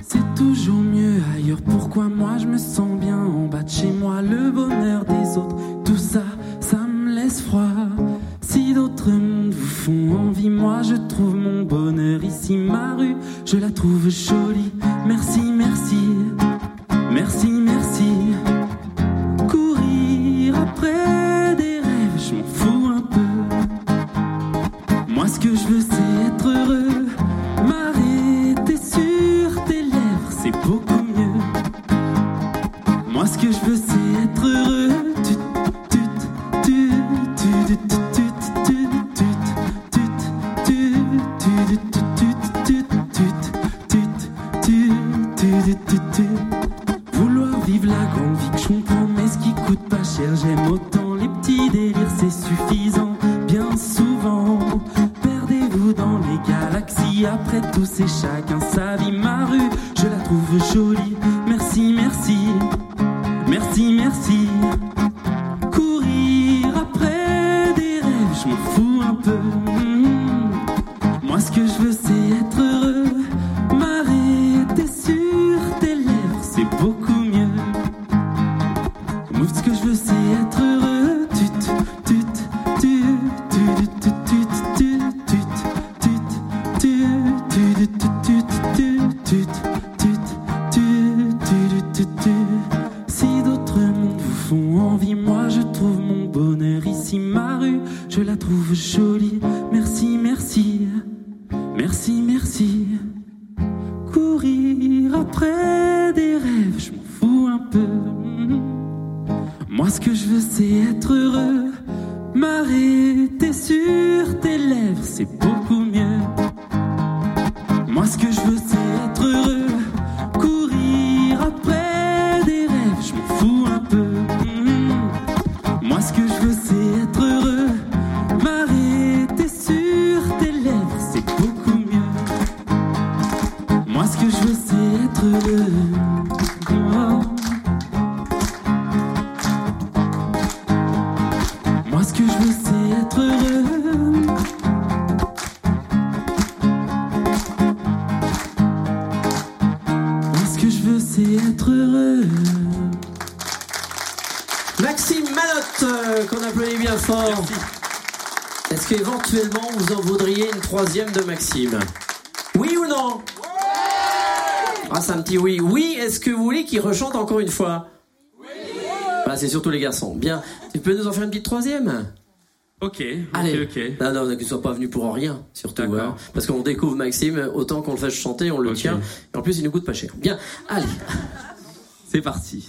C'est toujours mieux ailleurs. Pourquoi moi je me sens bien en bas de chez moi? Le bonheur des autres, tout ça, ça me laisse froid. Si d'autres mondes vous font envie, moi je trouve mon ici. Ma rue, je la trouve jolie. Troisième de Maxime Oui ou non? Ah, c'est un petit oui. Oui, est-ce que vous voulez qu'il rechante encore une fois? Oui bah, C'est surtout les garçons. Bien. Tu peux nous en faire une petite troisième? Ok, Allez. ok. Non, non, ne sois pas venu pour rien, surtout. Hein. parce qu'on découvre Maxime, autant qu'on le fasse chanter, on le tient. Et en plus, il nous coûte pas cher. Bien, allez. C'est parti.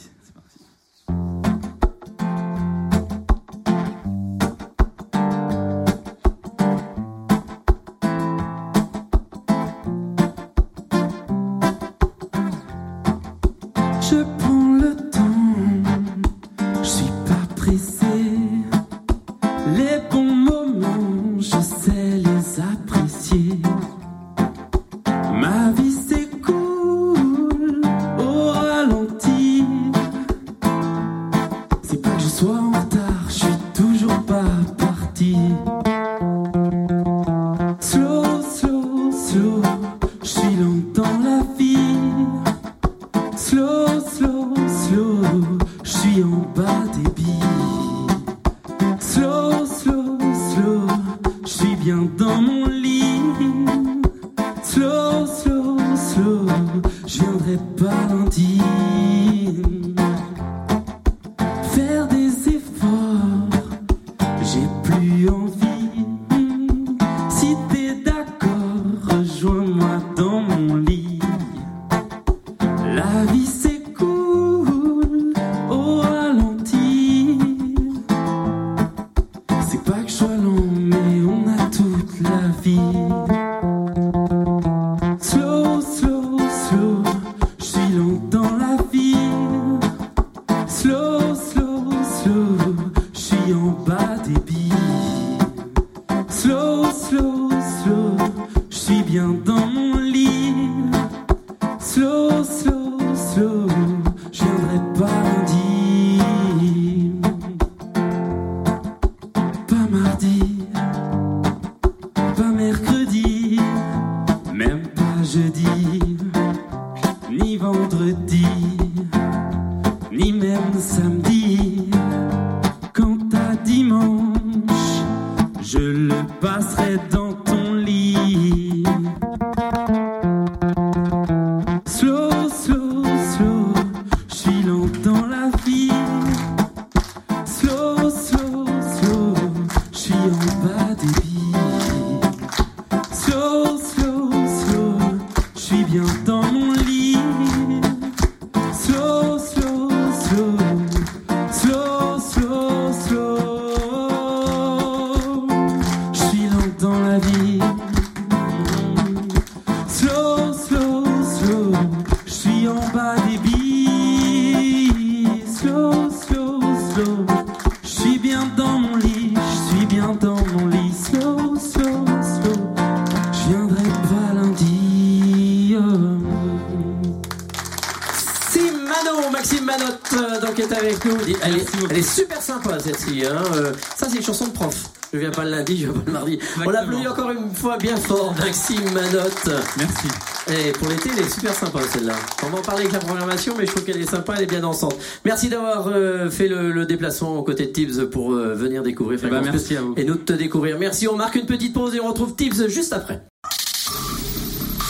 Maxime Manotte, euh, donc est avec nous. Elle est, elle est super sympa celle-ci. Hein. euh, ça c'est une chanson de prof. Je viens pas le lundi, je viens pas le mardi. On l'applaudit encore une fois bien fort, Maxime Manotte. Merci. Et pour l'été, elle est super sympa celle-là. On va en parler avec la programmation, mais je trouve qu'elle est sympa, elle est bien dansante. Merci d'avoir euh, fait le, le déplacement aux côtés de Tibbs pour euh, venir découvrir Eh ben, merci à vous. et nous de te découvrir. Merci, on marque une petite pause et on retrouve Tibbs juste après.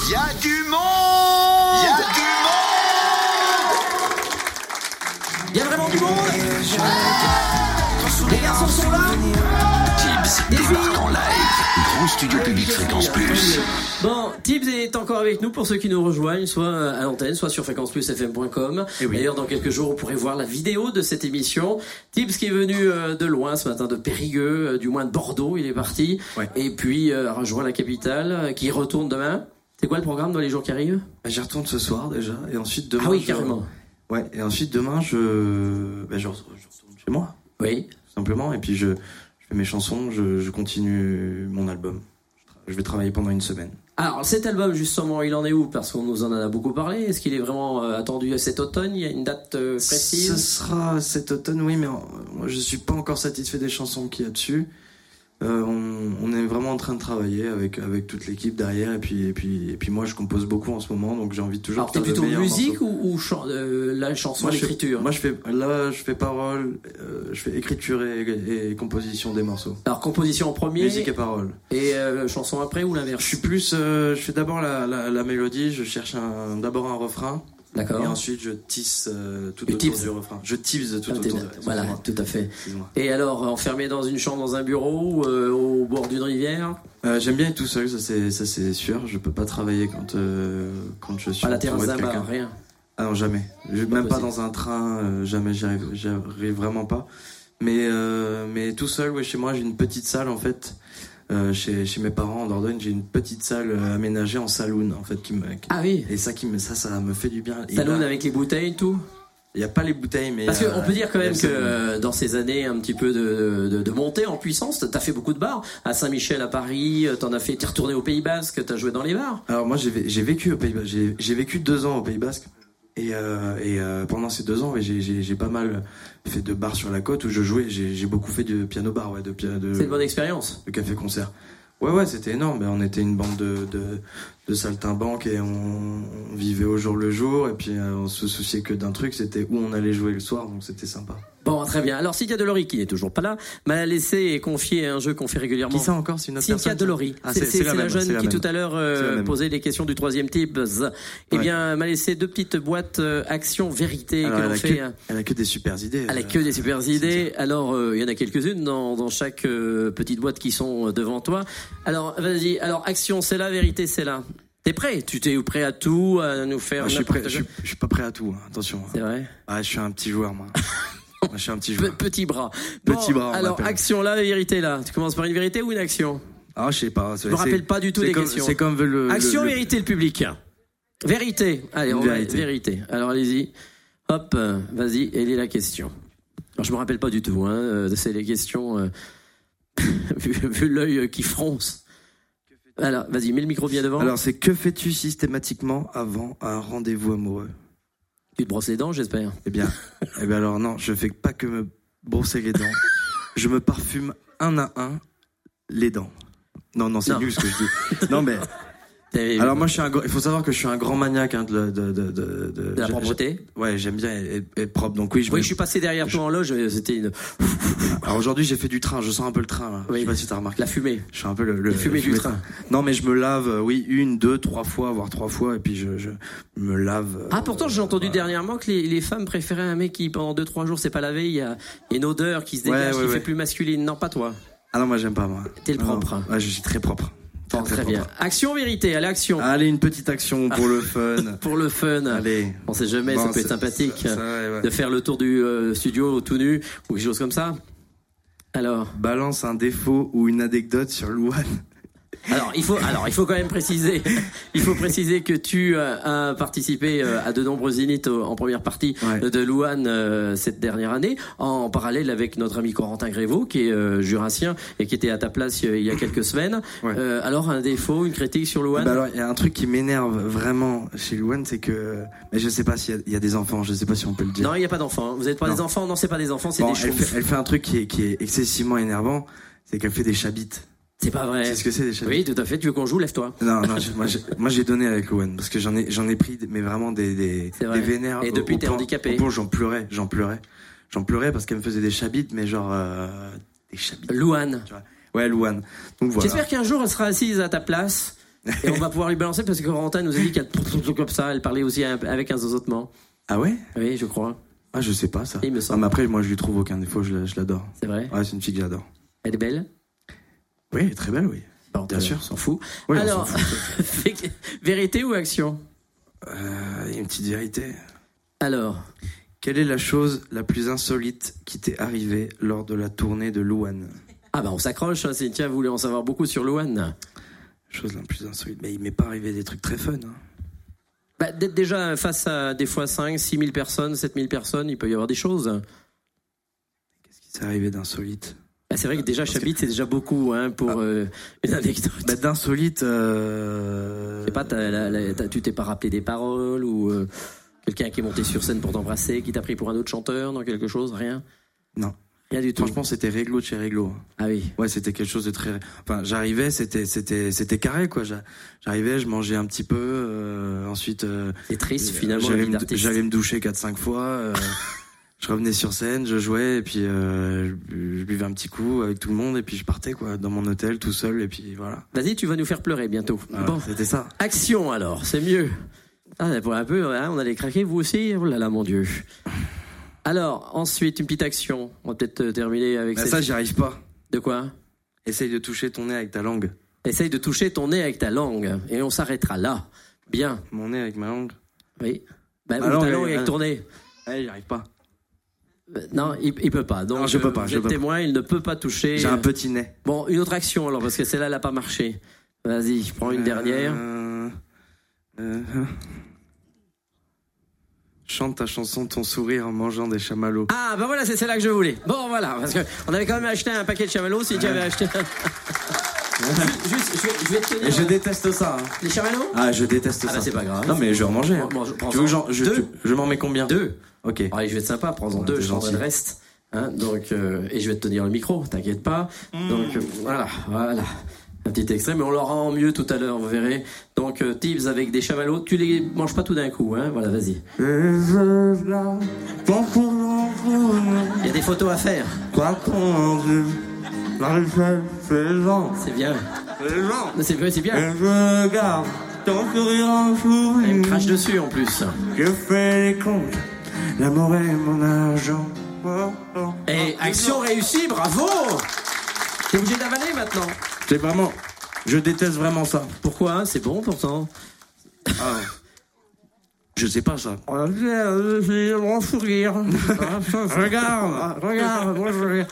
Il y a du monde du monde Les garçons sont là Tibbs débarque en live. Grand studio public Fréquence Plus. Bon, Tibbs est encore avec nous pour ceux qui nous rejoignent, soit à l'antenne, soit sur fréquenceplusfm.com. Eh oui. D'ailleurs, dans quelques jours, vous pourrez voir la vidéo de cette émission. Tibbs qui est venu euh, de loin ce matin, de Périgueux, euh, du moins de Bordeaux, il est parti. Ouais. Et puis, euh, rejoint la capitale, qui retourne demain. C'est quoi le programme dans les jours qui arrivent? Bah, J'y retourne ce soir déjà, et ensuite demain. Ah oui, je- carrément. Ouais, et ensuite demain, je, bah, je, re- je retourne chez moi, Oui. tout simplement, et puis je, je fais mes chansons, je, je continue mon album. Je, vais travailler pendant une semaine. Alors, cet album, justement, il en est où? Parce qu'on nous en a beaucoup parlé. Est-ce qu'il est vraiment euh, attendu cet automne? Il y a une date euh, Ce précise sera cet automne, oui, mais euh, moi je suis pas encore satisfait des chansons qu'il y a dessus. Euh, on, on est vraiment en train de travailler avec avec toute l'équipe derrière et puis et puis et puis moi je compose beaucoup en ce moment donc j'ai envie toujours Alors, t'es de de plutôt musique morceaux. ou, ou chan- euh, la chanson, l'écriture? moi je fais là je fais parole euh, je fais écriture et, et composition des morceaux. Alors, composition en premier musique et parole et euh, chanson après ou l'inverse? Je suis plus euh, je fais d'abord la, la, la mélodie je cherche d'abord un refrain D'accord. et ensuite je tisse euh, tout autour tisses. du refrain je tease tout Ah, autour de- Voilà, tout à fait. Et alors, enfermé dans une chambre, dans un bureau, euh, au bord d'une rivière? Euh, J'aime bien être tout seul, ça c'est sûr. Je peux pas travailler quand euh, quand je suis Pas la quelqu'un. bar, rien. Ah non jamais. Je, même pas dans un train, jamais j'y arrive, arrive vraiment pas. Mais mais tout seul, ouais, chez moi j'ai une petite salle en fait. Euh, chez chez mes parents en Dordogne, j'ai une petite salle euh, aménagée en saloon en fait qui me qui- Ah oui et ça qui me ça ça me fait du bien. Saloon avec les bouteilles et tout? Il y a pas les bouteilles mais Parce euh, qu'on peut dire quand même que euh, dans ces années un petit peu de, de, de montée en puissance, t'as fait beaucoup de bars. À Saint-Michel, à Paris, euh, t'en as fait, t'es retourné au Pays Basque, t'as joué dans les bars. Alors moi j'ai vé- j'ai vécu au Pays Basque, j'ai j'ai vécu deux ans au Pays Basque et, euh, et euh, pendant ces deux ans ouais, j'ai- j'ai j'ai pas mal fait de bars sur la côte où je jouais, j'ai j'ai beaucoup fait de piano bar, ouais, de, de, C'est une bonne expérience. de café concert. Ouais ouais c'était énorme, Ben, on était une bande de, de, de saltimbanques et on, on vivait au jour le jour et puis euh, on se souciait que d'un truc, c'était où on allait jouer le soir donc c'était sympa. Bon, très bien. Alors, Cynthia Delory, qui n'est toujours pas là, m'a laissé et confié un jeu qu'on fait régulièrement. Qui ça encore c'est une autre Cynthia Delory. Ah, c'est la, même, jeune la qui même. tout à l'heure euh, la posait les questions du troisième type. Eh bien, m'a laissé deux petites boîtes euh, Action Vérité Alors, que l'on a fait. que, hein. elle a que des super idées. Elle a euh, que des super idées. Alors, euh, il y en a quelques-unes dans, dans chaque euh, petite boîte qui sont devant toi. Alors, vas-y. Alors, Action, c'est là. Vérité, c'est là. T'es prêt? Tu t'es prêt à tout, à nous faire Ah, je suis prêt. Je je suis pas prêt à tout. hein, Attention. C'est vrai? Ah, je suis un petit joueur, moi. Moi, je suis un petit Pe- joueur. Petit bras. Petit bras, Alors, action là, vérité là. Tu commences par une vérité ou une action? Ah, je sais pas. Je me rappelle pas du tout comme- questions. C'est comme le. Action, le- vérité, le public. Vérité. Allez, on va vérité. vérité. Alors allez-y. Hop, euh, vas-y, elle est la question. Alors je me rappelle pas du tout, hein. euh, C'est les questions. euh, vu vu l'œil qui fronce. Alors, vas-y, mets le micro bien devant. Alors, c'est que fais-tu systématiquement avant un rendez-vous amoureux? Tu te brosses les dents, j'espère. Eh bien, eh bien alors non, je fais pas que me brosser les dents. Je me parfume un à un les dents. Non, non, c'est nul ce que je dis. Non, mais alors moi, je suis un. Il faut savoir que je suis un grand maniaque hein, de, de, de, la propreté. Ouais, j'aime bien être, propre. Donc oui, je. Oui, je suis passé derrière toi en loge. euh, C'était une... Alors aujourd'hui, j'ai fait du train. Je sens un peu le train. Là. Oui. Je sais pas si t'as remarqué. la fumée. Je suis un peu le, le La fumée du train. Non, mais je me lave. euh, Oui, une, deux, trois fois, voire trois fois, et puis je, je me lave. euh, Ah, pourtant, j'ai entendu voilà. dernièrement que les, les femmes préféraient un mec qui, pendant 2-3 jours, c'est pas lavé. Il y a une odeur qui se dégage, ouais, qui ouais. fait plus masculine. Non, pas toi. Ah non, moi j'aime pas moi. T'es le propre. Ouais, je suis très propre. Très bien. Action, vérité. Allez, action. Allez, une petite action pour le fun. Pour le fun. Allez. On sait jamais, ça peut être sympathique ça- ça, ouais, ouais. de faire le tour du euh, studio tout nu ou quelque chose comme ça. Alors, Balance un défaut ou une anecdote sur Louane. Alors il faut, alors il faut quand même préciser, il faut préciser que tu euh, as participé euh, à de nombreux zéniths en première partie Ouais. de Louane euh, cette dernière année, en parallèle avec notre ami Corentin Grévaux qui est jurassien et qui était à ta place il y a quelques semaines. Ouais. Euh, alors un défaut, une critique sur Louane. Bah alors, il y a un truc qui m'énerve vraiment chez Louane, c'est que. Mais je sais pas s'il y, y a des enfants, je sais pas si on peut le dire. non, il n'y a pas d'enfants. Vous n'êtes pas Non. des enfants? Non, c'est pas des enfants, c'est Bon, des elle, choses. fait, elle fait un truc qui est, qui est excessivement énervant, c'est qu'elle fait des chabites. C'est pas vrai. C'est ce que c'est des chabites Oui, tout à fait. Tu veux qu'on joue Lève-toi. Non, non, je- moi, j'ai- moi j'ai donné avec Louane parce que j'en ai, j'en ai pris, mais vraiment des, des, C'est vrai. des vénères. Et au- depuis, au t'es handicapé. au où j'en pleurais, j'en pleurais, j'en pleurais parce qu'elle me faisait des chabites, mais genre euh, des chabites. Louane. Ouais, Louane. Donc voilà. J'espère qu'un jour elle sera assise à ta place et on va pouvoir lui balancer parce que Corentin nous a dit qu'elle comme ça, elle parlait aussi avec un zozotement. Ah ouais? Oui, je crois. Ah, je sais pas ça. Il me Non, semble. mais après, moi, je lui trouve aucun défaut, je, la- je l'adore. C'est vrai? Ouais, c'est une fille que j'adore. Elle est belle? Oui, très belle, oui. Bon, Bien sûr. on s'en fout. Oui, Alors, fout. vérité ou action? Euh, il y a une petite vérité. Alors, Quelle est la chose la plus insolite qui t'est arrivée lors de la tournée de Louane? Ah bah on s'accroche. hein, Cynthia voulait en savoir beaucoup sur Louane. Chose la plus insolite. Mais il m'est pas arrivé des trucs très fun. hein. Bah, d'être déjà face à des fois 5, 6 000 personnes, 7 000 personnes, il peut y avoir des choses. Qu'est-ce qui s'est arrivé d'insolite? Bah, c'est vrai que déjà Chabit, c'est déjà beaucoup hein, pour Ah. euh, une anecdote. bah, D'insolite. Euh... Je sais pas, la- la- tu t'es pas rappelé des paroles ou euh, quelqu'un qui est monté sur scène pour t'embrasser, qui t'a pris pour un autre chanteur dans quelque chose Rien? Non. Rien du tout. Franchement, c'était réglo de chez réglo. Ah oui. Ouais, c'était quelque chose de très. Enfin, j'arrivais, c'était, c'était, c'était carré, quoi. J'a- J'arrivais, je mangeais un petit peu, euh, ensuite. euh, C'est triste finalement. la J'allais me, doucher 4-5 fois. euh, je revenais sur scène, je jouais, et puis euh, je, buvais un petit coup avec tout le monde, et puis je partais, quoi, dans mon hôtel, tout seul, et puis voilà. Vas-y, tu vas nous faire pleurer bientôt. Bon, C'était ça. action alors, c'est mieux. Ah, pour un peu, hein, on allait craquer vous aussi. Oh là là, mon Dieu. Alors, ensuite, une petite action. On va peut-être euh, terminer avec Bah, cette- ça, j'y arrive pas. De quoi? Essaye de toucher ton nez avec ta langue. Essaye de toucher ton nez avec ta langue. Et on s'arrêtera là. Bien. Mon nez avec ma langue. Oui. Bah, ta langue, avec ton nez. Ouais, j'y arrive pas. Euh, Non, il, il peut pas. Donc, Non, je peux euh, pas, je êtes peux pas. témoin, il ne peut pas toucher. J'ai un petit nez. Bon, une autre action alors, parce que celle-là, elle n'a pas marché. Vas-y, prends une dernière. Euh, euh, Chante ta chanson Ton sourire en mangeant des chamallows. Ah, bah voilà, c'est celle-là que je voulais. Bon, voilà, parce que on avait quand même acheté un paquet de chamallows si tu avais acheté. Juste, je vais, je vais te tenir. Je déteste ça. hein. Les chamallows Ah, je déteste Ah, ça. bah, c'est pas grave. Non, mais je vais en manger. hein. Bon, bon, je Tu veux que ça. j'en- je, je m'en mets combien? Deux. Ok. Allez, je vais être sympa, prends-en Ouais, deux, je prendrai le reste. Hein, donc, euh, et je vais te tenir le micro, t'inquiète pas. Donc, euh, voilà, voilà. Un petit extrait, mais on l'aura en mieux tout à l'heure, vous verrez. Donc, euh, tips avec des chamallows. Tu les manges pas tout d'un coup, hein. Voilà, vas-y. Il y a des photos à faire. C'est bien. C'est bien, c'est bien. Je regarde ton sourire en Elle me crache dessus en plus. Je fais les comptes. L'amour est mon argent. Oh, oh. Et action réussie, bravo T'es obligé d'avaler maintenant. C'est vraiment. Je déteste vraiment ça. Pourquoi C'est bon pourtant. Ah, je sais pas ça. regarde, regarde, moi je regarde.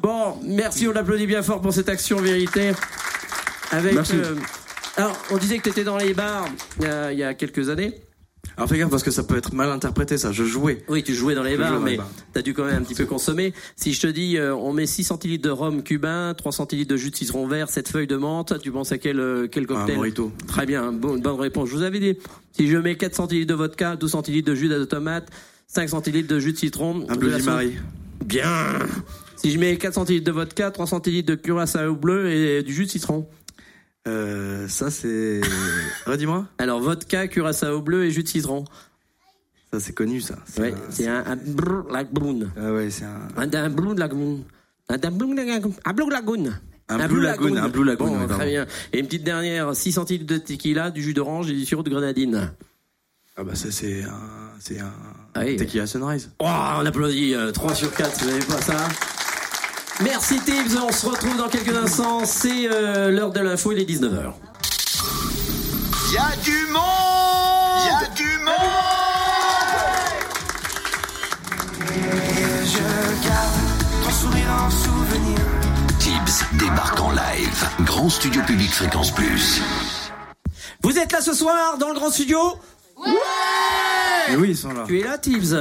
Bon, merci, on l'applaudit bien fort pour cette action vérité. Avec, Merci. euh, alors, on disait que tu étais dans les bars il y a, il y a quelques années. Alors fais gaffe parce que ça peut être mal interprété ça. Je jouais. Oui, tu jouais dans les Je bars, mais t'as dû quand même un petit peu consommer. Si je te dis, euh, on met 6 centilitres de rhum cubain, 3 centilitres de jus de citron vert, 7 feuilles de menthe, tu penses à quel, euh, quel Un cocktail mojito. Très bien, bon, bonne réponse. Je vous avais dit, si je mets 4 centilitres de vodka, 12 centilitres de jus de tomate, 5 centilitres de jus de citron, Un Bloody Mary. Bien. Si je mets 4 centilitres de vodka, 3 centilitres de curaçao bleu et du jus de citron. Euh, ça c'est. Redis-moi. Alors vodka, curaçao bleu et jus de citron. Ça c'est connu ça. C'est Ouais, un- c'est un, un brr lagoon. Ah ouais, c'est un. Un, un blue lagoon. Un, un blue lagoon. Un blue lagoon. Un Blue Lagoon, un Blue Lagoon, Bon, ouais, très bien. Et une petite dernière, 6 centilitres de tequila, du jus d'orange et du sirop de grenadine. Ah bah ça c'est un. C'est un. Ah oui. Tequila Sunrise. Oh, on applaudit, euh, 3 sur 4, vous n'avez pas ça? Merci Tibbs, on se retrouve dans quelques instants, c'est euh, l'heure de l'info, il est 19h. Y a du monde Y a du monde Je garde ton sourire en souvenir. Tibbs débarque en live. Grand studio public fréquence plus. Vous êtes là ce soir dans le grand studio? Mais oui, ils sont là. Tu es là Tibbs?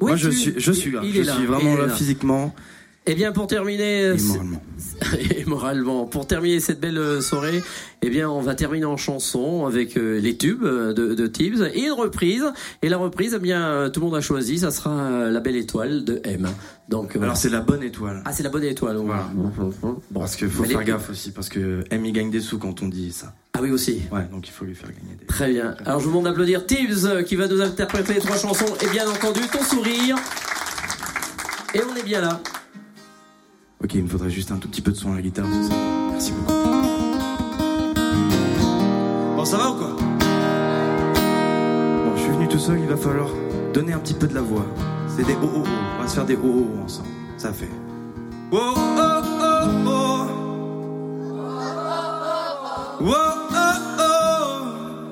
Oui, Moi je tu- suis, je suis là. Il je est là, suis vraiment il est là, physiquement Eh bien, pour terminer, et c'est- moralement. et moralement. Pour terminer cette belle euh, soirée, eh bien, on va terminer en chanson avec euh, les tubes euh, de, de Tibbs et une reprise. Et la reprise, eh bien, tout le monde a choisi, ça sera La Belle Étoile de M. Donc, voilà. Alors c'est la bonne étoile. ah, c'est la bonne étoile. Voilà. Bon, Parce qu'il faut Mais faire les- gaffe aussi, parce que M il gagne des sous quand on dit ça. Ah oui aussi. Ouais, donc il faut lui faire gagner des. Très bien. Alors je vous demande d'applaudir Tibbs qui va nous interpréter trois chansons et bien entendu ton sourire. Et on est bien là. Ok, il me faudrait juste un tout petit peu de son à la guitare. c'est ça. Merci beaucoup. Bon, ça va ou quoi? Bon, je suis venu tout seul, il va falloir donner un petit peu de la voix. C'est des oh oh oh. On va se faire des oh oh oh ensemble. Ça fait. Oh oh oh oh. Oh oh oh.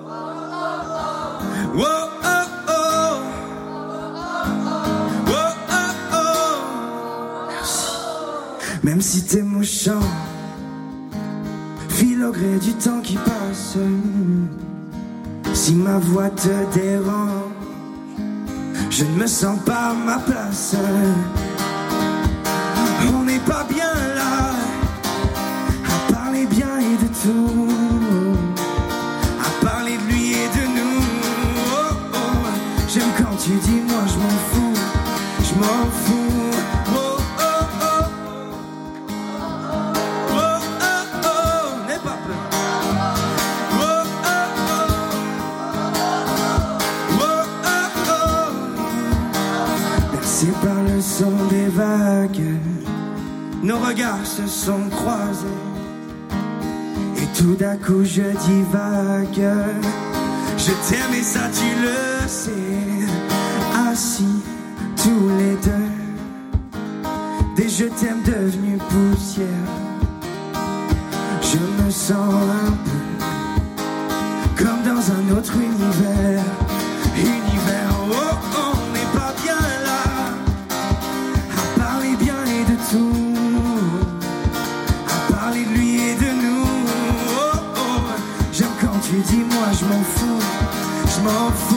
Oh oh oh. Même si t'es mouchant, file au gré du temps qui passe. Si ma voix te dérange, je ne me sens pas à ma place. On n'est pas bien par le son des vagues, nos regards se sont croisés. Et tout d'un coup je divague. Je t'aime et ça tu le sais. Assis tous les deux des je t'aime devenus poussière. Je me sens un peu comme dans un autre. Univers, Je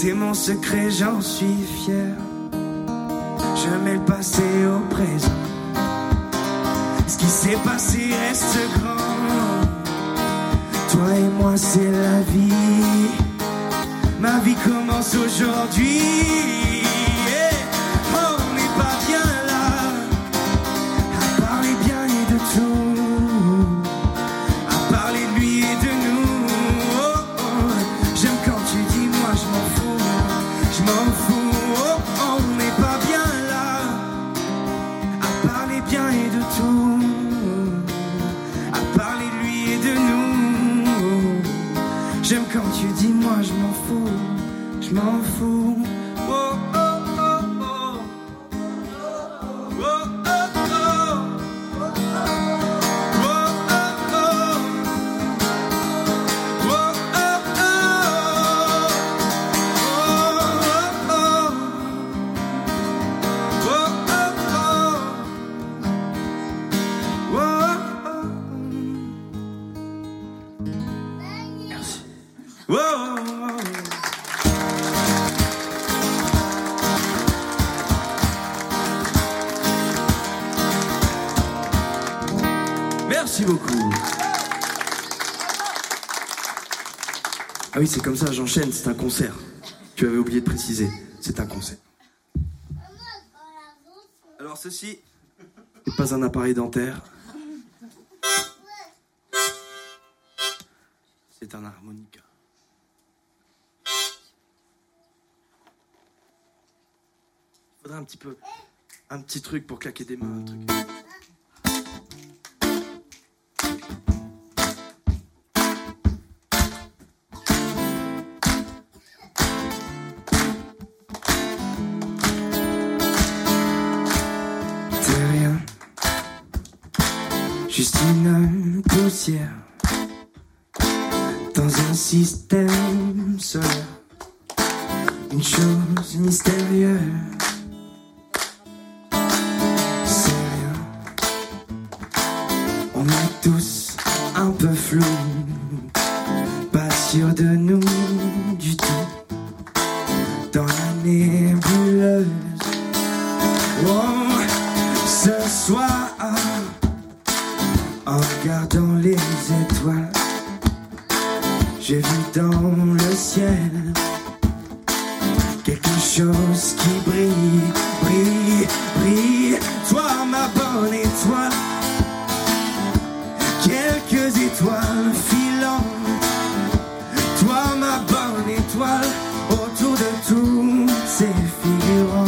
C'est mon secret, j'en suis fier. Je mets le passé au présent. Ce qui s'est passé reste grand. Toi et moi, c'est la vie. Ma vie commence aujourd'hui. Moi je m'en fous, je m'en fous. C'est comme ça, j'enchaîne, c'est un concert. Tu avais oublié de préciser, c'est un concert. Alors ceci n'est pas un appareil dentaire. C'est un harmonica. Il faudrait un petit peu, un petit truc pour claquer des mains, un truc. Une poussière dans un système solaire. Une chose mystérieuse. J'ai vu dans le ciel quelque chose qui brille, brille, brille. Toi, ma bonne étoile, quelques étoiles filantes. Toi, ma bonne étoile, autour de tous ces figurants.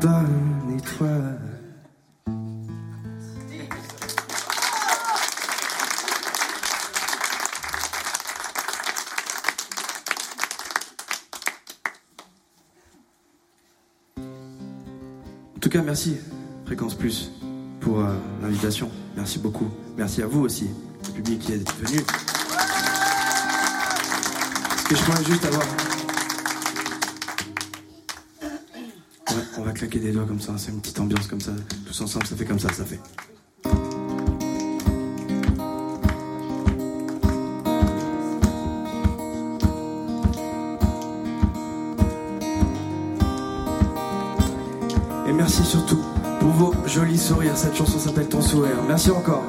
Bonne étoile. En tout cas, merci Fréquence Plus pour euh, l'invitation. Merci beaucoup. Merci à vous aussi, le public qui est venu. Est-ce que je pourrais juste avoir. Claquer des doigts comme ça, c'est une petite ambiance comme ça. Tous ensemble, ça fait comme ça, ça fait. Et merci surtout pour vos jolis sourires. Cette chanson s'appelle Ton sourire. Merci encore.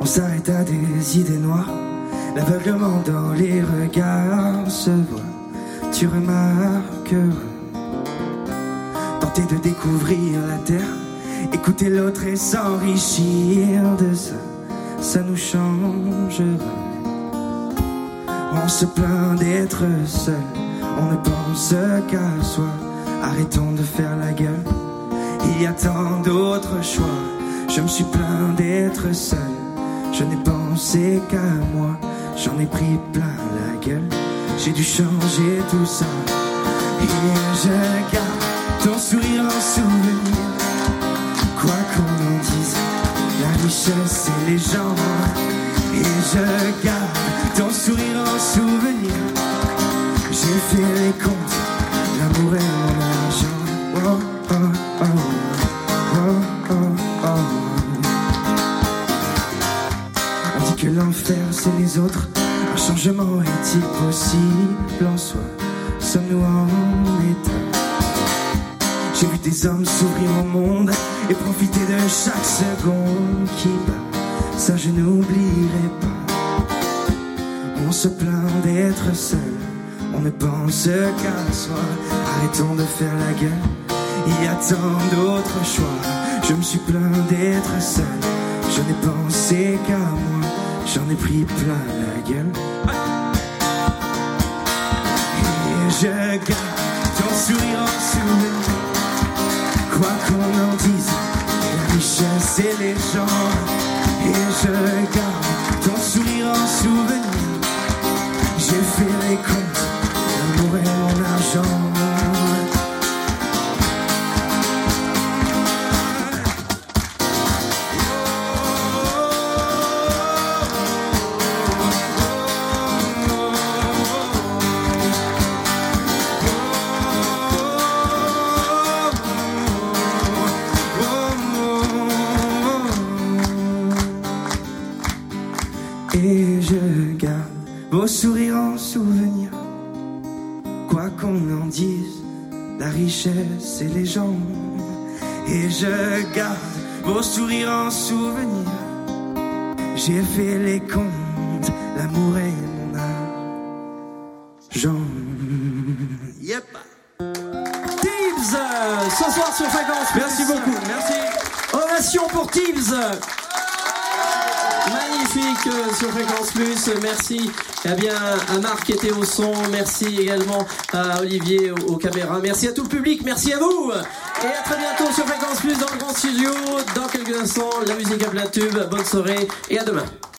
On s'arrête à des idées noires. L'aveuglement dans les regards se voit. Tu remarques tenter de découvrir la terre, écouter l'autre et s'enrichir de ça, ça nous changera. On se plaint d'être seul, on ne pense qu'à soi. Arrêtons de faire la gueule, il y a tant d'autres choix. Je me suis plaint d'être seul, je n'ai pensé qu'à moi. J'en ai pris plein la gueule, j'ai dû changer tout ça. Et je garde ton sourire en souvenir. Quoi qu'on en dise, la richesse et les gens. Et je garde ton sourire en souvenir. J'ai fait les comptes, l'amour et possible en soi Sommes-nous en état? J'ai vu des hommes s'ouvrir au monde et profiter de chaque seconde qui bat. Ça je n'oublierai pas. On se plaint d'être seul, on ne pense qu'à soi. Arrêtons de faire la gueule, il y a tant d'autres choix. Je me suis plaint d'être seul, je n'ai pensé qu'à moi. J'en ai pris plein la gueule. Je garde ton sourire en souvenir. Quoi qu'on en dise, la richesse et les gens. Et je garde ton sourire en souvenir. J'ai fait les comptes, l'amour et mon argent. Merci eh bien, à Marc qui était au son. Merci également à Olivier aux, aux caméras. Merci à tout le public. Merci à vous. Et à très bientôt sur Fréquence Plus dans le grand studio. Dans quelques instants, la musique à plein tube. Bonne soirée et à demain.